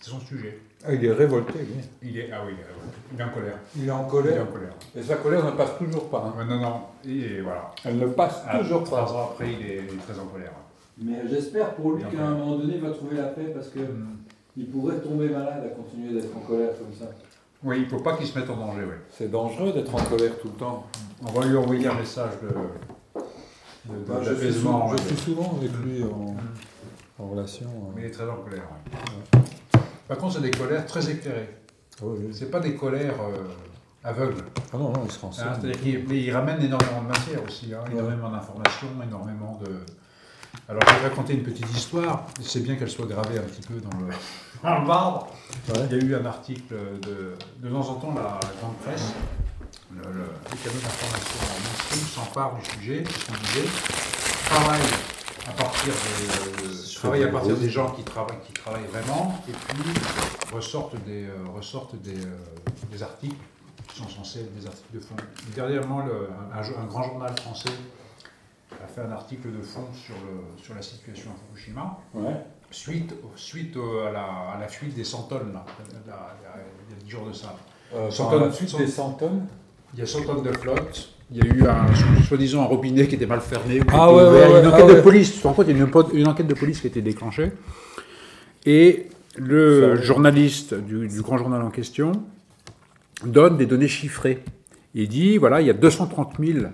c'est son sujet. Ah, il est révolté, lui. Il est, ah oui, il est, il est en colère. Il est en Il est colère. en colère. Et sa colère ne passe toujours pas. hein. Ouais, non, non. Et voilà. Elle ne passe Ah, toujours Trois pas. ans après, il est, il est très en colère. Mais j'espère pour lui qu'à un moment donné, il va trouver la paix parce que Mm. il pourrait tomber malade à continuer d'être en colère comme ça. Oui, il ne faut pas qu'il se mette en danger, oui. C'est dangereux d'être en colère tout le temps. On va lui envoyer un message de, de, de- Bah, je, suis d'apaisement. sou- je ouais. suis souvent avec lui en, en relation. euh. Mais il est très en colère. ouais. Par contre, c'est des colères très éclairées. Oui, oui. C'est pas des colères euh, aveugles. Ah non, non, il se hein. renseigne. C'est-à-dire qu'il mais il ramène énormément de matière aussi, hein, Ouais. énormément d'informations, énormément de. Alors, je vais raconter une petite histoire. C'est bien qu'elle soit gravée un petit peu dans le, [laughs] dans le marbre. Ouais. Il y a eu un article de, de temps en temps, la grande presse, le, le, les canaux d'information en mainstream s'emparent du sujet, ce qu'on disait, travaille à partir, de, travaille à partir des gens qui travaillent, qui travaillent vraiment, et puis ressortent des, euh, ressortent des, euh, des articles qui sont censés être des articles de fond. Dernièrement, le- un, un grand journal français a fait un article de fond sur, le, sur la situation à Fukushima Ouais. suite, suite à, la, à la fuite des 100 tonnes, là, il y a- il y a 10 jours de ça. Euh, Cent dans tonnes, la cent- des 100 tonnes? Il y a 100 tonnes de flotte, il y a eu un, soi-disant un robinet qui était mal fermé. ou Ah ouais, ouais, ouvert. Il y a une ouais, enquête ah de ouais. police, rends compte, il y a une, une enquête de police qui a été déclenchée. Et le journaliste du, du grand journal en question donne des données chiffrées. Il dit, voilà, il y a 230 000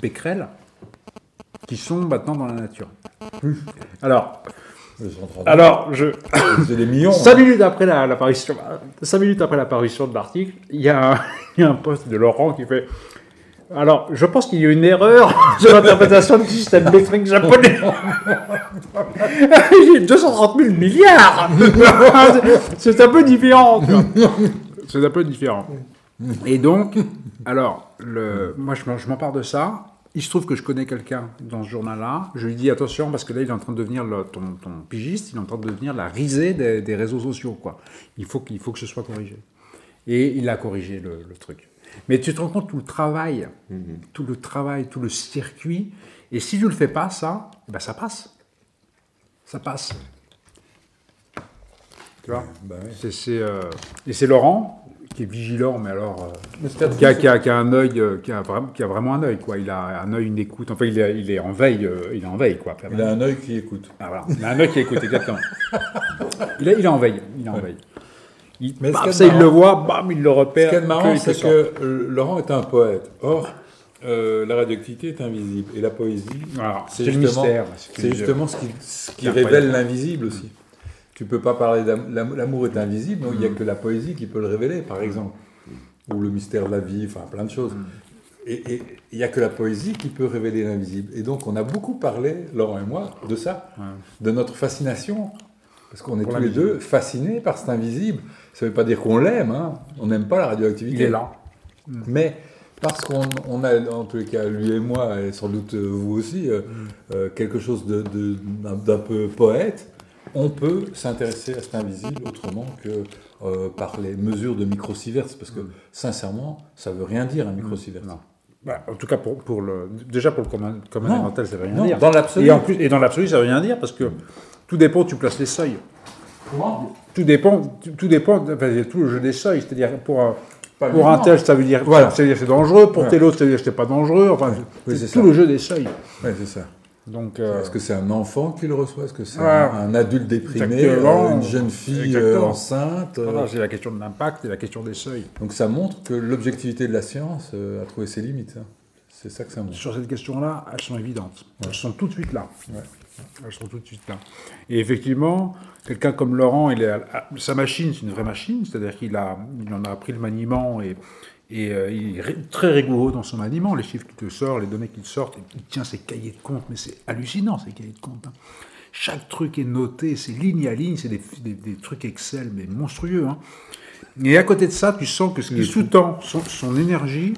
becquerels qui sont maintenant dans la nature. Alors, sont trop- alors je, C'est des millions. Cinq hein. minutes après la- l'apparition, cinq minutes après l'apparition de l'article, il y, a un- [laughs] il y a un poste de Laurent qui fait. Alors, je pense qu'il y a une erreur [laughs] sur l'interprétation du système métrique japonais. [laughs] J'ai 230 000 milliards. [laughs] C'est un peu différent. C'est un peu différent. Et donc, alors, moi, je m'empare de ça. Il se trouve que je connais quelqu'un dans ce journal-là. Je lui dis attention parce que là, il est en train de devenir ton, pigiste. Il est en train de devenir la risée des, réseaux sociaux. Quoi. Il faut faut que ce soit corrigé. Et il a corrigé le truc. Mais tu te rends compte tout le travail, tout le travail, tout le circuit. Et si tu le fais pas, ça, eh ben ça passe. Ça passe. Tu vois ouais. C'est, c'est, euh, Et c'est Laurent qui est vigilant, mais alors. euh, Mais qui a, qui a- qui a un œil, qui a, vraiment, qui a vraiment un œil, quoi. Il a un œil, une écoute. Enfin, il est, il est en veille, euh, il est en veille, quoi. Il a un œil qui écoute. Ah, voilà. Il a un œil qui écoute, exactement. il, est, il est en veille, il est en veille. Il, Mais ce bam, ça, il le voit, bam, il le repère. Ce qui est marrant, c'est que euh, Laurent est un poète. Or, euh, la radioactivité est invisible. Et la poésie, c'est justement, mystère. c'est justement ce qui, ce qui C'est révèle l'invisible aussi. Tu peux pas parler d'amour. L'amour est invisible, donc il n'y a que la poésie qui peut le révéler, par exemple. Ou le mystère de la vie, enfin plein de choses. Et et il n'y a que la poésie qui peut révéler l'invisible. Et donc on a beaucoup parlé, Laurent et moi, de ça, de notre fascination. Parce qu'on est tous les deux fascinés par cet invisible. Ça ne veut pas dire qu'on l'aime, hein. on n'aime pas la radioactivité. Il est là. Mais parce qu'on on a, en tous les cas, lui et moi, et sans doute euh, vous aussi, euh, euh, quelque chose de- de- d'un peu poète, on peut s'intéresser à cet invisible autrement que euh, par les mesures de microsieverts, parce que sincèrement, ça veut rien dire un microsievert. Non. Bah, en tout cas, pour, pour le, déjà pour le commun, commun Non. ça veut rien Non, dire. dans l'absolu. Et, en plus, et dans l'absolu, ça veut rien dire parce que tout dépend où tu places les seuils. Comment Tout dépend, tout, dépend, enfin, a tout le jeu des seuils. C'est-à-dire, pour, un- pour un tel, ça veut dire, Voilà. c'est dangereux. Pour Ouais. tel autre, ça veut dire que c'est pas dangereux. Enfin, Oui, c'est c'est tout ça. le jeu des seuils. Ouais, c'est ça. Donc, euh, Est-ce que c'est un enfant qui le reçoit? Est-ce que c'est un, un adulte déprimé euh, Une jeune fille euh, enceinte voilà, c'est la question de l'impact et la question des seuils. Donc ça montre que l'objectivité de la science a trouvé ses limites. hein. C'est ça que ça montre. Sur cette question-là, elles sont évidentes. Elles sont tout de suite là. Ouais. Elles sont tout de suite là. Et effectivement, quelqu'un comme Laurent, il sa machine, c'est une vraie machine, c'est-à-dire qu'il a, il en a appris le maniement et, et euh, il est très rigoureux dans son maniement. Les chiffres qu'il te sort, les données qu'il te sortent, il tient ses cahiers de compte, mais c'est hallucinant ces cahiers de compte. hein. Chaque truc est noté, c'est ligne à ligne, c'est des, des- des trucs Excel, mais monstrueux. hein. Et à côté de ça, tu sens que ce qui sous-tend son, son énergie,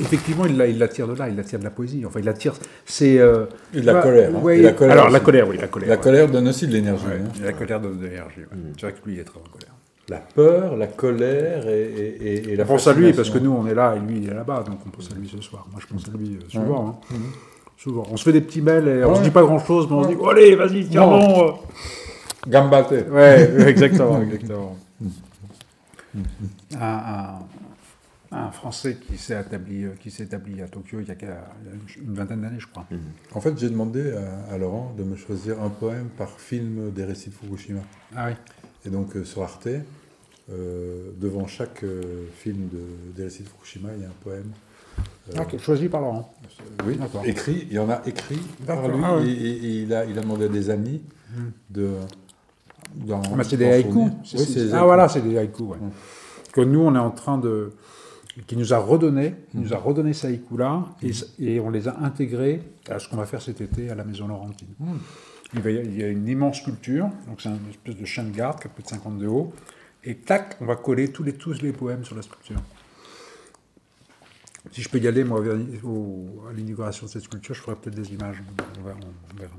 effectivement, il la, il la tire de là, il la tire de la poésie. Enfin, il la tire. C'est. euh, Et de la colère, hein. ouais, Et la colère alors, la colère, oui, la colère. La ouais. colère donne aussi de l'énergie. Ouais, hein. la colère donne de l'énergie. ouais. C'est vrai que lui, il est très en colère. La peur, la colère et, et- et- et la On pense à lui parce que nous, on est là et lui, il est là-bas, donc on pense à lui ce soir. Moi, je pense à lui euh, souvent. hein. Souvent. On se fait des petits mails et on se dit pas grand-chose, mais on se dit oh, allez, vas-y, tiens bon. euh. Gambate. Ouais, [laughs] exactement, exactement. Un, un- un Français qui s'est établi, euh, qui s'est établi à Tokyo il y a, une vingtaine d'années, je crois. En fait, j'ai demandé à, à Laurent de me choisir un poème par film des récits de Fukushima. Ah oui. Et donc euh, sur Arte, euh, devant chaque euh, film de, des récits de Fukushima, il y a un poème. Ah, choisi par Laurent. Oui, D'accord. écrit, il y en a écrit par lui ah et, et- il, a, il a demandé à des amis de. d'en- Ah, c'est des haïkus. Oui, ah voilà, c'est des haïkus. Ouais. Mm. Que nous, on est en train de, qui nous a redonné, il nous a redonné ces haïkus là, et, et on les a intégrés à ce qu'on va faire cet été à la Maison Laurentine. Il, va y a, il y a une immense sculpture, donc c'est une espèce de chien de garde qui a plus de 50 de haut, et tac, on va coller tous les tous les poèmes sur la sculpture. Si je peux y aller, moi, au- à l'inauguration de cette sculpture, je ferai peut-être des images. On verra.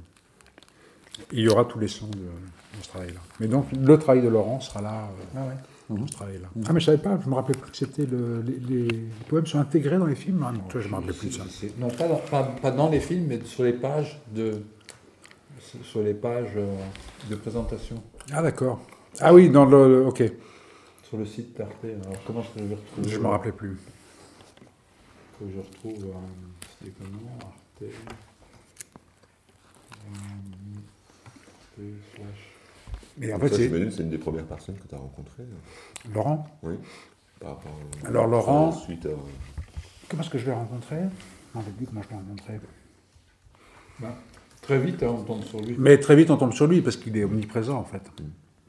Et il y aura tous les sons de, de ce travail-là. Mais donc, le travail de Laurent sera là. euh, dans ce travail-là. Ah, mais je savais pas, je me rappelais plus que c'était le- les, les- poèmes sont intégrés dans les films. Ah, non, toi, je me rappelais plus de ça. Non, pas dans, pas- pas dans les films, mais sur les pages de. Sur les pages euh, de présentation. Ah, d'accord. Ah oui, dans le. Ok. Sur le site d'Arte. Alors comment je vais retrouver Je me rappelais plus. que je retrouve. euh, C'était comment Arte? euh, slash- Et en Ça, fait, c'est une des premières personnes que tu as rencontrées. Laurent. Oui. Par rapport à- Alors, Laurent- Suite à. Comment est-ce que je l'ai rencontré? Je ne plus comment je l'ai rencontré. Bah, très vite, hein, on tombe sur lui. Mais très vite, on tombe sur lui parce qu'il est omniprésent, en fait.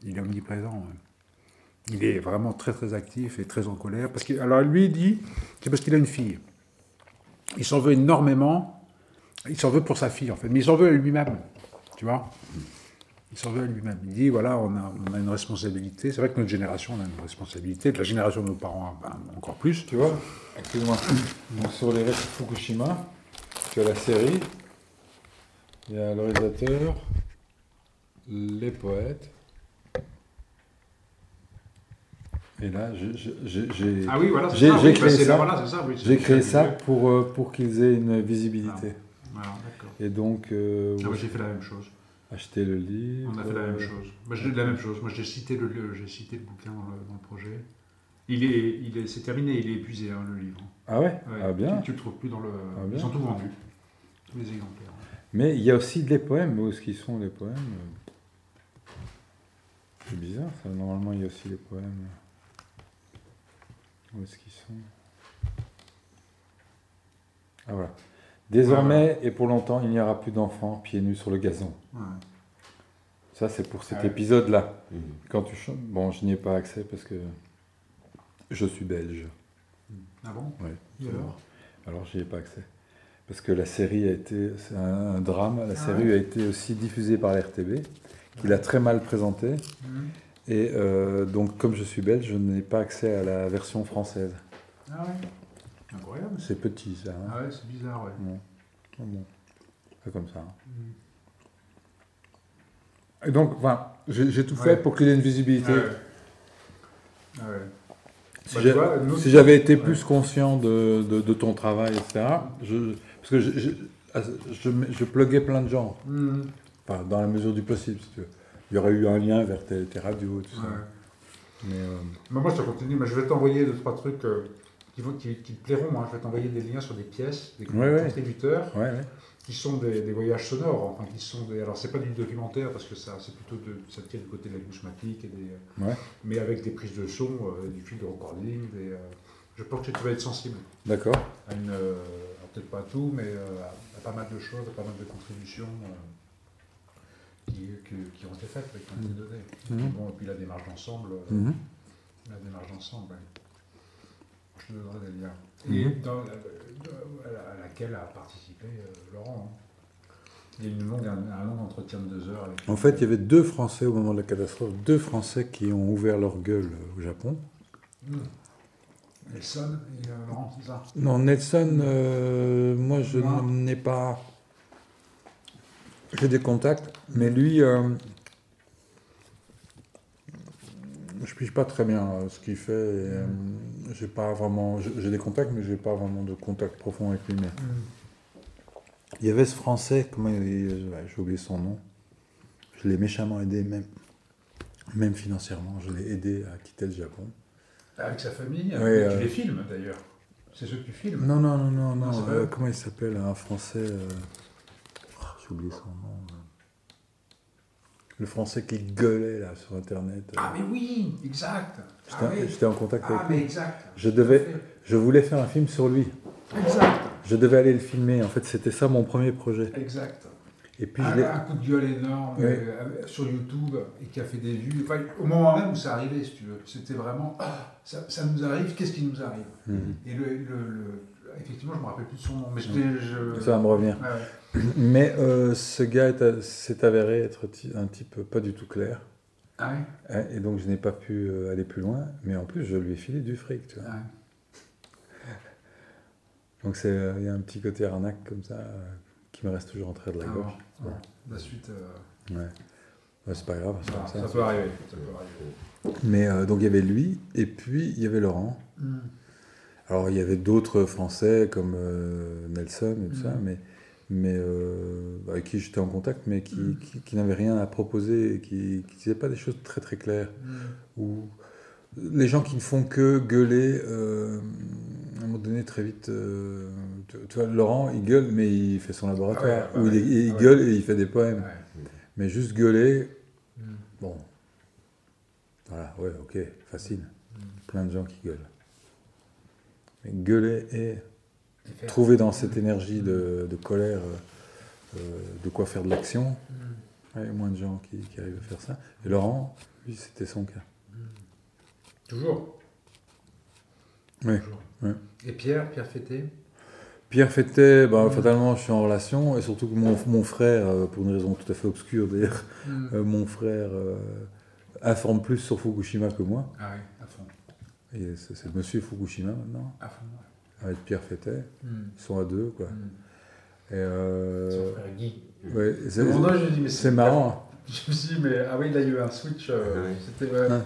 Il est omniprésent. ouais. Il est vraiment très, très actif et très en colère. Parce que, alors, lui, il dit c'est parce qu'il a une fille. Il s'en veut énormément. Il s'en veut pour sa fille, en fait. Mais il s'en veut à lui-même. Tu vois Il s'en veut à lui-même. Il dit voilà, on a, on a une responsabilité. C'est vrai que notre génération, on a une responsabilité. De la génération de nos parents, ben, encore plus. Tu vois, excuse-moi, Donc, sur les récits de Fukushima, tu as la série, il y a le réalisateur, les poètes. Et là, j'ai- Ah oui, voilà, ça, j'ai oui, créé bah, ça. voilà, c'est ça, oui, J'ai créé ça pour, euh, pour qu'ils aient une visibilité. Voilà, d'accord. Et donc, euh, Ah, moi, j'ai fait la même chose. Acheter le livre. On a fait la même chose. Moi, j'ai la même chose. Moi, j'ai cité le, j'ai cité le bouquin dans le, dans le projet. Il est, il est, c'est terminé. Il est épuisé hein, le livre. Ah ouais, Ouais, Ah bien. Tu, le trouves plus dans le. Ah bien. ils sont tous vendus. Tous les exemplaires. Mais il y a aussi des poèmes. Où est-ce qu'ils sont les poèmes? C'est bizarre ça. Normalement, il y a aussi les poèmes. Où est-ce qu'ils sont? Ah voilà. Désormais et pour longtemps, il n'y aura plus d'enfants pieds nus sur le gazon. Ça, c'est pour cet épisode-là. Mhm. Quand tu chantes. Bon, je n'y ai pas accès parce que je suis belge. Ah bon? Et alors? Alors, j'y ai pas accès. Parce que la série a été. C'est un, un drame. La Ah série a été aussi diffusée par la RTB, qui l'a très mal présentée. Mhm. Et euh, donc, comme je suis belge, je n'ai pas accès à la version française. Ah ouais? Incroyable. C'est petit, ça. hein. Ah ouais, c'est bizarre, ouais. Bon. Ah bon. C'est comme ça. hein. Mm. Et donc, enfin, j'ai tout Ouais. fait pour qu'il ait une visibilité. Ah ouais. Ah ouais. Si Bah, si j'avais été plus conscient de, de- de ton travail, etc., je, parce que je, je, je, je pluguais plein de gens, Mm. enfin, dans la mesure du possible, si tu veux. Il y aurait eu un lien vers tes, tes radios, tout ça. Mais, euh, Mais moi, je te continue, mais je vais t'envoyer deux, trois trucs euh, qui, vont, qui, qui te plairont. hein. Je vais t'envoyer des liens sur des pièces, des Ouais, contributeurs, ouais, ouais. qui sont des, des voyages sonores. Enfin, qui sont des, alors, c'est pas du documentaire, parce que ça, c'est plutôt de, ça tient du côté de la douchematique, et des, euh, mais avec des prises de son, euh, du fil de recording. Des, euh, je pense que tu vas être sensible D'accord. à une, euh, peut-être pas à tout, mais à, à pas mal de choses, à pas mal de contributions. qui, ont été faites, qui ont été données. Et puis, bon, et puis la démarche d'ensemble, Mhm. la démarche d'ensemble, ouais. Je liens. Mhm. Et dans la- à la- à laquelle a participé euh, Laurent. hein. Il y a eu un, long entretien de deux heures avec En fait, il y avait deux Français au moment de la catastrophe, deux Français qui ont ouvert leur gueule euh, au Japon. Hmm. Nelson et euh, Laurent, c'est ça? Non, Nelson, euh, moi je n'ai pas. J'ai des contacts, mais lui, euh, je pige pas très bien euh, ce qu'il fait. euh, j'ai pas vraiment. J'ai des contacts, mais j'ai pas vraiment de contact profond avec lui. Mais il y avait ce Français, comment il ouais, j'ai oublié son nom. Je l'ai méchamment aidé, même, même financièrement. Je l'ai aidé à quitter le Japon. Avec sa famille, Oui, tu euh, les filmes d'ailleurs. C'est ceux que tu filmes. Non, non, non, non, non. Euh, comment il s'appelle Un Français. euh, oh, J'ai oublié son nom. Le Français qui gueulait là sur Internet. euh. Ah, mais oui, exact. J'étais Ah, oui. en contact Ah, avec mais lui. exact. Je devais, je voulais faire un film sur lui. Exact. Je devais aller le filmer. En fait, c'était ça mon premier projet. Exact. Et puis un, un coup de gueule énorme euh, sur YouTube et qui a fait des vues. Enfin, au moment même où ça arrivait, si tu veux, c'était vraiment ah, [coughs] ça, ça nous arrive, qu'est-ce qui nous arrive? Mhm. Et le, le- le- effectivement, je me rappelle plus de son nom, mais je. Ça va me revenir. Ouais. Mais euh, ce gars s'est avéré être un type pas du tout clair. Ah ouais? Hein, Et donc je n'ai pas pu euh, aller plus loin. Mais en plus, je lui ai filé du fric. Tu vois. Ouais. Donc euh, il y a un petit côté arnaque comme ça qui me reste toujours en travers de la Ah gorge. ouais. La suite, euh, Ouais. C'est pas grave. c'est ça, comme ça. ça peut arriver. Ça peut arriver. Mais euh, donc il y avait lui et puis il y avait Laurent. Hmm. Alors il y avait d'autres Français comme euh, Nelson et tout ça, Mhm. mais, mais euh, avec qui j'étais en contact, mais qui, Mhm. qui, qui n'avaient rien à proposer et qui ne disaient pas des choses très très claires. Hmm. Ou les gens qui ne font que gueuler, euh, à un moment donné très vite, euh, tu, tu vois, Laurent il gueule mais il fait son laboratoire, Ah ouais, ou il, il ah ouais. gueule et il fait des poèmes. Mais juste gueuler, Hmm. bon, voilà, ouais, ok, facile. Plein de gens qui gueulent. Mais gueuler et trouver dans cette énergie de, de colère euh, euh, de quoi faire de l'action. Ouais, il y a moins de gens qui, qui arrivent à faire ça. Et Laurent, lui, c'était son cas. Toujours. Oui. Toujours. Et Pierre, Pierre Fété? Pierre Fettet, bah, fatalement, je suis en relation, et surtout que mon, mon frère, euh, pour une raison tout à fait obscure d'ailleurs, euh, mon frère euh, informe plus sur Fukushima que moi. Ah oui, à fond. Et c'est c'est Monsieur Fukushima maintenant, À fond. ouais. Avec Pierre Fettet. Hmm. Ils sont à deux, quoi. Hmm. Et euh, Son frère Guy. ouais, c'est- moment donné, je me dis, mais c'est marrant. [laughs] Je me suis dit, mais ah oui, il a eu un switch. euh, Ouais. C'était. ouais. Ouais.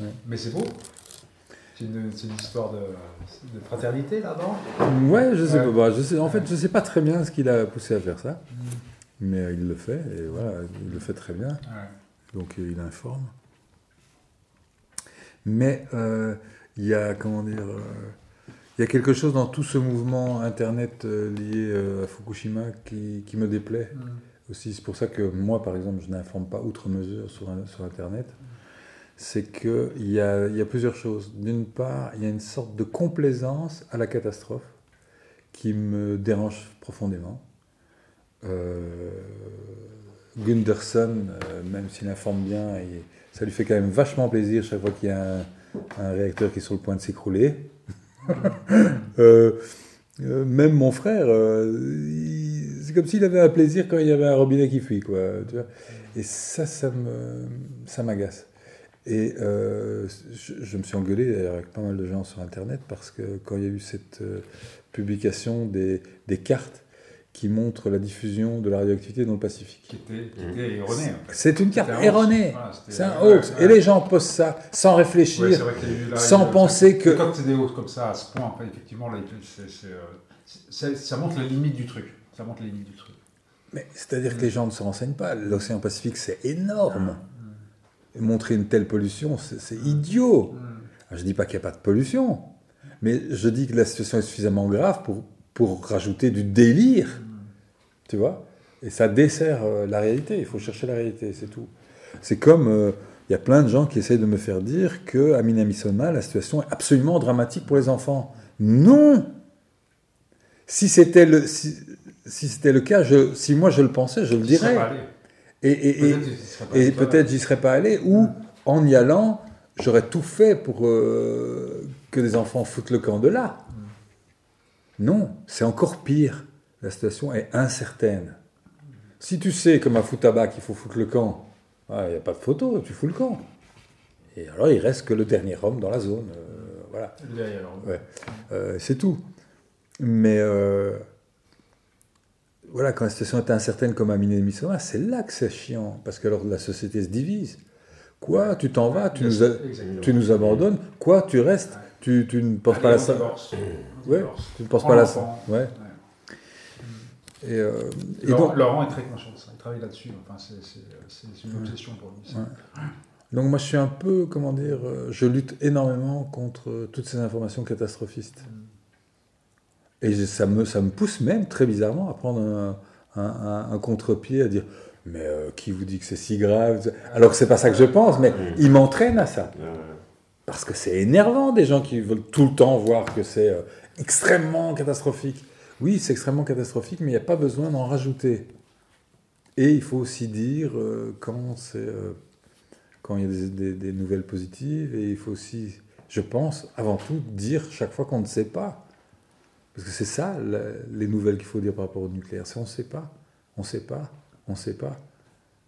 Ouais. Mais c'est beau. C'est une, c'est une histoire de, de fraternité là-dedans. Ouais, je sais Ouais. pas. bah, je sais, en fait, je sais pas très bien ce qui l'a poussé à faire ça, mais euh, il le fait, et voilà, il le fait très bien. Ouais. Donc euh, il informe. Mais euh, il y a, comment dire, euh, il y a quelque chose dans tout ce mouvement Internet euh, lié euh, à Fukushima qui, qui me déplaît Hmm. aussi. C'est pour ça que moi, par exemple, je n'informe pas outre mesure sur, Internet. C'est qu'il y a, il y a plusieurs choses. D'une part, il y a une sorte de complaisance à la catastrophe qui me dérange profondément. Euh, Gunderson, même s'il informe bien, ça lui fait quand même vachement plaisir chaque fois qu'il y a un, un réacteur qui est sur le point de s'écrouler. [laughs] Euh, euh, même mon frère, euh, c'est comme s'il avait un plaisir quand il y avait un robinet qui fuit, quoi. Et ça, ça me, ça m'agace. Et je, me suis engueulé d'ailleurs avec pas mal de gens sur Internet parce que quand il y a eu cette publication des, des cartes qui montrent la diffusion de la radioactivité dans le Pacifique. Qui était, qui était erroné. en fait. C'est une carte hoax. erronée. Voilà, c'était- c'est un hoax. ouais. Et les gens postent ça sans réfléchir, Ouais, sans penser que. Quand c'est des hausses comme ça, à ce point, effectivement, là, c'est, euh, ça montre la limite du truc. Ça montre la limite du truc. Mais c'est-à-dire que les gens ne se renseignent pas. L'océan Pacifique, c'est énorme. Et montrer une telle pollution, c'est idiot. Alors, je dis pas qu'il n'y a pas de pollution, mais je dis que la situation est suffisamment grave pour, pour rajouter du délire. Tu vois? Et ça dessert euh, la réalité. Il faut chercher la réalité, c'est tout. C'est comme. euh, Il y a plein de gens qui essayent de me faire dire que à Minamisoma, la situation est absolument dramatique pour les enfants. Non Si c'était le, si, si c'était le cas, je, si moi je le pensais, je le dirais. Et, et- et- Peut-être j'y serais pas et allé. peut-être j'y serais pas allé, ou en y allant, j'aurais tout fait pour euh, que des enfants foutent le camp de là. Non, c'est encore pire. La situation est incertaine. Si tu sais, comme à Foutabac, qu'il faut foutre le camp, ah, il n'y a pas de photo, tu fous le camp. Et alors, il reste que le dernier homme dans la zone. euh, voilà. Ouais. Euh, c'est tout. Mais euh, voilà, quand la situation est incertaine comme à Minnesota, c'est là que c'est chiant. Parce que alors la société se divise. Quoi Tu t'en vas tu nous, a- Exactement. tu nous abandonnes Quoi Tu restes? Tu, tu ne penses pas à la Ouais, tu ne penses pas à la Ouais. Et, euh, et Laurent, donc, Laurent est très conscient de ça. Il travaille là-dessus. Enfin, c'est- une obsession pour lui. ça. Ouais. donc moi je suis un peu, comment dire, euh, je lutte énormément contre euh, toutes ces informations catastrophistes. Et je- ça me, ça me pousse même, très bizarrement, à prendre un, un- un- un contre-pied, à dire Mais euh, qui vous dit que c'est si grave? Alors que c'est pas ça que je pense, mais il m'entraîne à ça. Parce que c'est énervant des gens qui veulent tout le temps voir que c'est euh, extrêmement catastrophique. Oui, c'est extrêmement catastrophique, mais il n'y a pas besoin d'en rajouter. Et il faut aussi dire euh, euh, quand il y a des, nouvelles positives, et il faut aussi, je pense, avant tout, dire chaque fois qu'on ne sait pas. Parce que c'est ça les nouvelles qu'il faut dire par rapport au nucléaire. C'est on ne sait pas, on ne sait pas, on ne sait pas.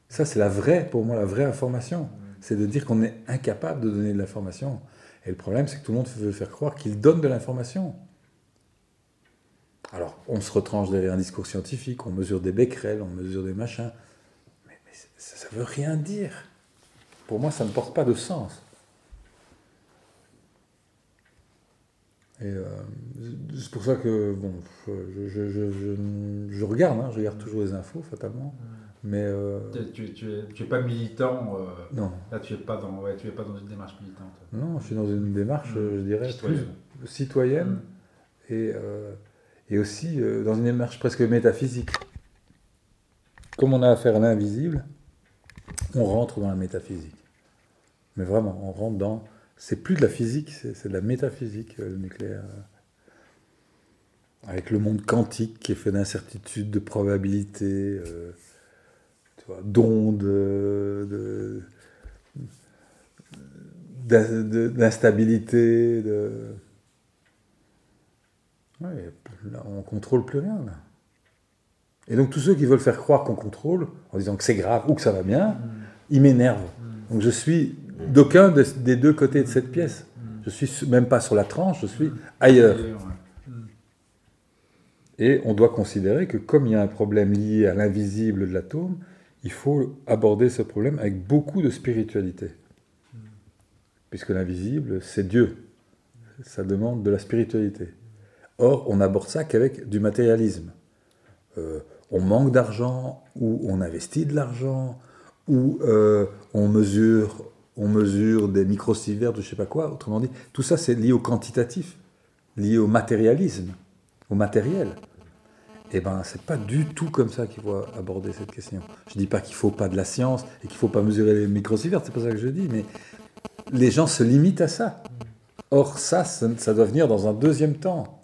Ça, c'est la vraie, pour moi, la vraie information. C'est de dire qu'on est incapable de donner de l'information. Et le problème, c'est que tout le monde veut faire croire qu'il donne de l'information. Alors, on se retranche derrière un discours scientifique, on mesure des becquerels, on mesure des machins. Mais, mais ça ne veut rien dire. Pour moi, ça ne porte pas de sens. Et euh, c'est pour ça que, bon, je, je- je- je- je regarde, hein, je regarde toujours les infos, fatalement. Mais euh, Tu, tu, tu es, tu es pas militant. euh, non, Là, tu es pas dans, ouais, tu es pas dans une démarche militante. non, je suis dans une démarche, euh, je dirais, Citoyenne. plus citoyenne et, euh, et aussi euh, dans une démarche presque métaphysique. Comme on a affaire à l'invisible, on rentre dans la métaphysique. Mais vraiment, on rentre dans. C'est plus de la physique, c'est de la métaphysique, euh, le nucléaire. Avec le monde quantique qui est fait d'incertitudes, de probabilités, euh, d'ondes, euh, de- d'in- de- d'instabilité, de... on contrôle plus rien. Là. Et donc tous ceux qui veulent faire croire qu'on contrôle, en disant que c'est grave ou que ça va bien, ils m'énervent. Donc je suis d'aucun des, des deux côtés de cette pièce. Je suis su- même pas sur la tranche, je suis ailleurs. Et on doit considérer que comme il y a un problème lié à l'invisible de l'atome, il faut aborder ce problème avec beaucoup de spiritualité. Puisque l'invisible, c'est Dieu. Ça demande de la spiritualité. Or, on n'aborde ça qu'avec du matérialisme. Euh, on manque d'argent, ou on investit de l'argent, ou euh, on, mesure, on mesure des microsieverts de je sais pas quoi. Autrement dit, tout ça, c'est lié au quantitatif, lié au matérialisme, au matériel. Eh ben, c'est pas du tout comme ça qu'il faut aborder cette question. Je dis pas qu'il faut pas de la science et qu'il faut pas mesurer les microsieverts, c'est pas ça que je dis, mais les gens se limitent à ça. Or, ça, ça doit venir dans un deuxième temps.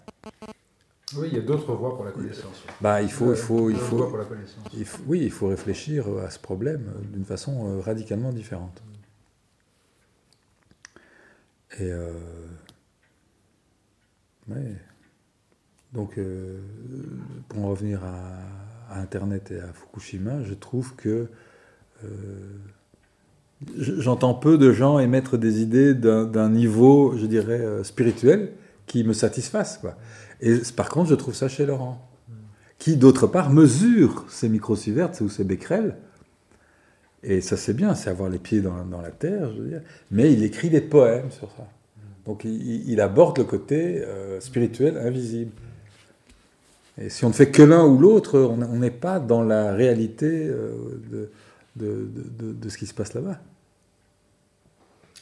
Oui, il y a d'autres voies pour la connaissance. Bah, il faut, il faut, il D'autres faut, pour la connaissance. il faut- oui, il faut réfléchir à ce problème euh, d'une façon euh, radicalement différente. Et euh, ouais. donc, euh, pour en revenir à, à Internet et à Fukushima, je trouve que euh, j'entends peu de gens émettre des idées d'un niveau, je dirais, euh, spirituel qui me satisfassent. Quoi. Et par contre, je trouve ça chez Laurent, qui d'autre part mesure ses microsieverts ou ses becquerels. Et ça c'est bien, c'est avoir les pieds dans, la terre, je veux dire. Mais il écrit des poèmes sur ça. Donc il, aborde le côté euh, spirituel invisible. Et si on ne fait que l'un ou l'autre, on n'est pas dans la réalité euh, de- de- de ce qui se passe là-bas.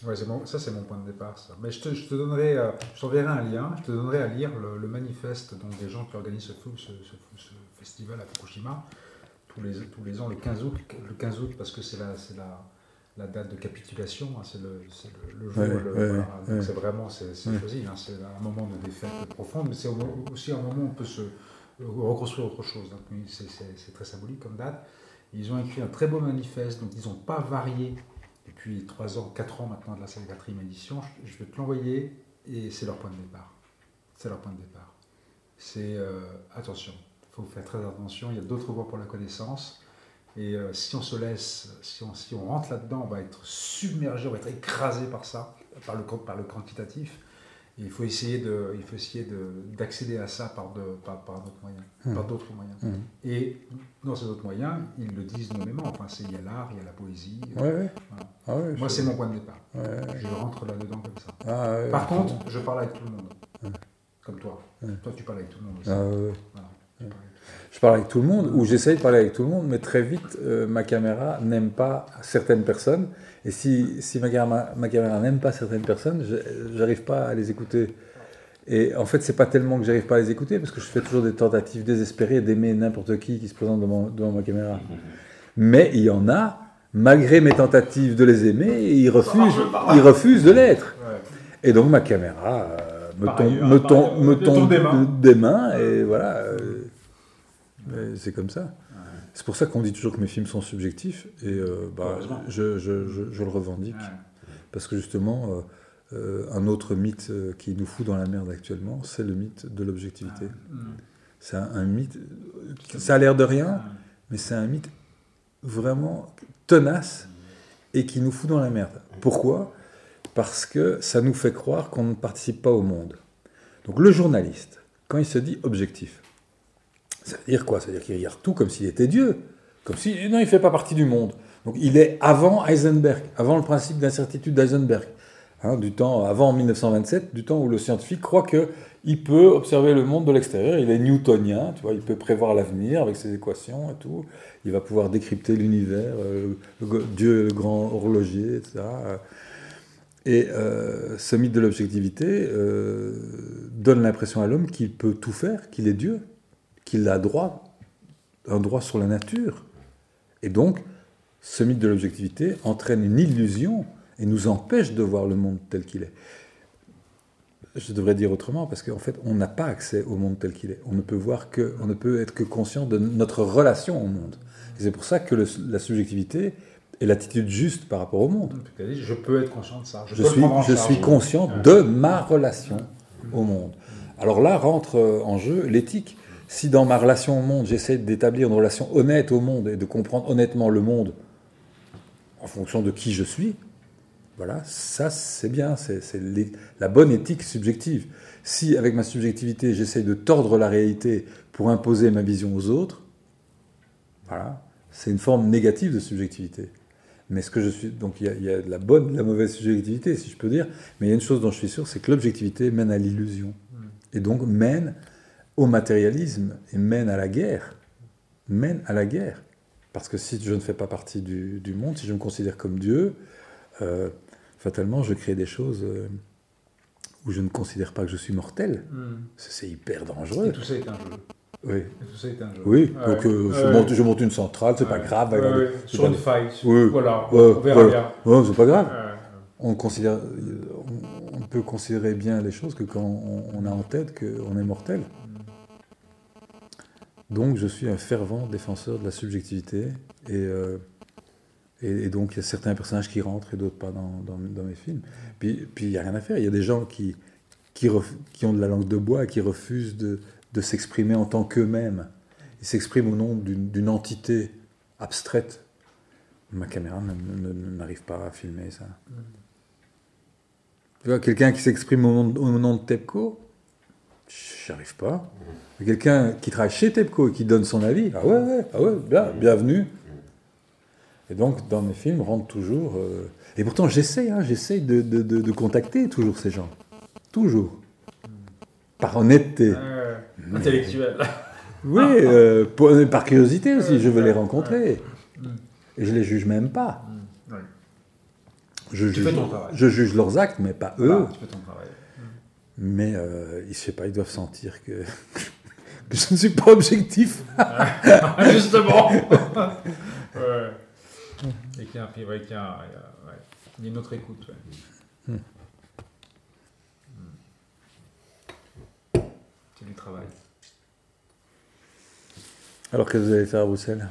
Ouais, ça c'est mon point de départ. Ça. Mais je te, je te donnerai, euh, je t'enverrai un lien, je te donnerai à lire le, le manifeste donc, des gens qui organisent ce, fou- ce- ce- ce festival à Fukushima tous les, tous les ans, le 15 août, le 15 août parce que c'est la, c'est la, la date de capitulation, hein, c'est le, c'est le, le jour. Ouais, le- ouais, voilà, ouais. donc c'est vraiment c'est, choisi, hein, c'est un moment de défaite profonde, mais c'est au- aussi un moment où on peut se reconstruire autre chose. Donc, c'est très symbolique comme date. Ils ont écrit un très beau manifeste, donc ils n'ont pas varié depuis 3 ans, 4 ans maintenant de la 4e édition. Je, vais te l'envoyer et c'est leur point de départ. C'est leur point de départ. C'est euh, attention, il faut faire très attention, il y a d'autres voies pour la connaissance. Et euh, si on se laisse, si on, si on rentre là-dedans, on va être submergé, on va être écrasé par ça, par le quantitatif. Et il faut essayer de, il faut essayer de- d'accéder à ça par, de, par, par d'autres moyens. Mhm. Par d'autres moyens. Mhm. Et dans ces autres moyens, ils le disent nommément. Enfin, il y a l'art, il y a la poésie. Ouais, ouais. Voilà. Ah ouais, Moi, je- c'est mon point de départ. Je rentre là-dedans comme ça. Ah Par contre, je parle avec tout le monde. Comme toi. Toi, tu parles avec tout le monde aussi. Ah. Voilà. Je parle avec tout le monde, ou j'essaye de parler avec tout le monde, mais très vite, euh, ma caméra n'aime pas certaines personnes. Et si, si ma, caméra, ma caméra n'aime pas certaines personnes, je n'arrive pas à les écouter. Et en fait, c'est pas tellement que j'arrive pas à les écouter, parce que je fais toujours des tentatives désespérées d'aimer n'importe qui qui se présente devant, devant ma caméra. Mais il y en a, malgré mes tentatives de les aimer, ils refusent, ils refusent de l'être. Et donc ma caméra euh, me tombe, ailleurs, me par tombe, ailleurs, me te tombe tombe des mains. des mains, et voilà. euh, c'est comme ça. C'est pour ça qu'on dit toujours que mes films sont subjectifs, et euh, bah, je, je- je- je le revendique. Ouais. Parce que justement, euh, euh, un autre mythe qui nous fout dans la merde actuellement, c'est le mythe de l'objectivité. Mm. C'est un, un mythe, ça a l'air de rien, mais c'est un mythe vraiment tenace et qui nous fout dans la merde. Pourquoi? Parce que ça nous fait croire qu'on ne participe pas au monde. Donc le journaliste, quand il se dit objectif, ça veut dire quoi? Ça veut dire qu'il regarde tout comme s'il était Dieu. Comme si, non, il ne fait pas partie du monde. Donc il est avant Heisenberg, avant le principe d'incertitude d'Heisenberg. Hein, du temps, avant 1927, du temps où le scientifique croit qu'il peut observer le monde de l'extérieur. Il est newtonien, tu vois, il peut prévoir l'avenir avec ses équations et tout. Il va pouvoir décrypter l'univers, euh, Dieu, le grand horloger, etc. Et euh, ce mythe de l'objectivité euh, donne l'impression à l'homme qu'il peut tout faire, qu'il est Dieu, qu'il a droit, un droit sur la nature. Et donc, ce mythe de l'objectivité entraîne une illusion et nous empêche de voir le monde tel qu'il est. Je devrais dire autrement, parce qu'en fait, on n'a pas accès au monde tel qu'il est. On ne peut voir que, on ne peut être que conscient de notre relation au monde. Et c'est pour ça que le- la subjectivité est l'attitude juste par rapport au monde. Je peux être conscient de ça. Je, suis, je suis conscient de ma relation au monde. Alors là rentre en jeu l'éthique. Si dans ma relation au monde, j'essaie d'établir une relation honnête au monde et de comprendre honnêtement le monde en fonction de qui je suis, voilà, ça c'est bien, c'est la bonne éthique subjective. Si avec ma subjectivité, j'essaie de tordre la réalité pour imposer ma vision aux autres, voilà, c'est une forme négative de subjectivité. Mais ce que je suis, donc il y, a, il y a de la bonne, de la mauvaise subjectivité, si je peux dire. Mais il y a une chose dont je suis sûr, c'est que l'objectivité mène à l'illusion, et donc mène au matérialisme et mène à la guerre, mène à la guerre. Parce que si je ne fais pas partie du, du monde, si je me considère comme Dieu, euh, fatalement, je crée des choses euh, où je ne considère pas que je suis mortel. Mm. C'est hyper dangereux. Et tout ça est un jeu. Oui. Et tout ça est un jeu. Oui, donc euh, je, monte, je monte une centrale, c'est pas grave. Sur une faille. Oui. Voilà, on verra bien. Ouais, c'est pas grave. On, considère, on, on peut considérer bien les choses que quand on, on a en tête qu'on est mortel. Donc je suis un fervent défenseur de la subjectivité et, euh, et, et donc il y a certains personnages qui rentrent et d'autres pas dans, mes films. Puis puis il n'y a rien à faire, il y a des gens qui, qui, ont de la langue de bois qui refusent de, de s'exprimer en tant qu'eux-mêmes. Ils s'expriment au nom d'une entité abstraite. Ma caméra n'arrive pas à filmer ça. Tu vois, quelqu'un qui s'exprime au, nom- de TEPCO, j'y arrive pas. Quelqu'un qui travaille chez TEPCO et qui donne son avis, ah ouais, ouais, ah ouais, bien, bienvenue. Et donc, dans mes films, rentre toujours. euh, Et pourtant, j'essaye, hein, j'essaye de, de- de- de contacter toujours ces gens. Toujours. Par honnêteté. Euh, intellectuel. Oui, euh, pour- par curiosité aussi, je veux les rencontrer. Mm. Et je les juge même pas. Ouais. Je Tu juge, fais ton travail. je juge leurs actes, mais pas eux. Tu fais ton travail. Mais euh, je sais pas, ils doivent sentir que, [laughs] je ne suis pas objectif. [laughs] Justement. Et qu'il a, un, il y a, une autre écoute. Ouais. Hmm. C'est du travail. Alors, que vous allez faire à Bruxelles?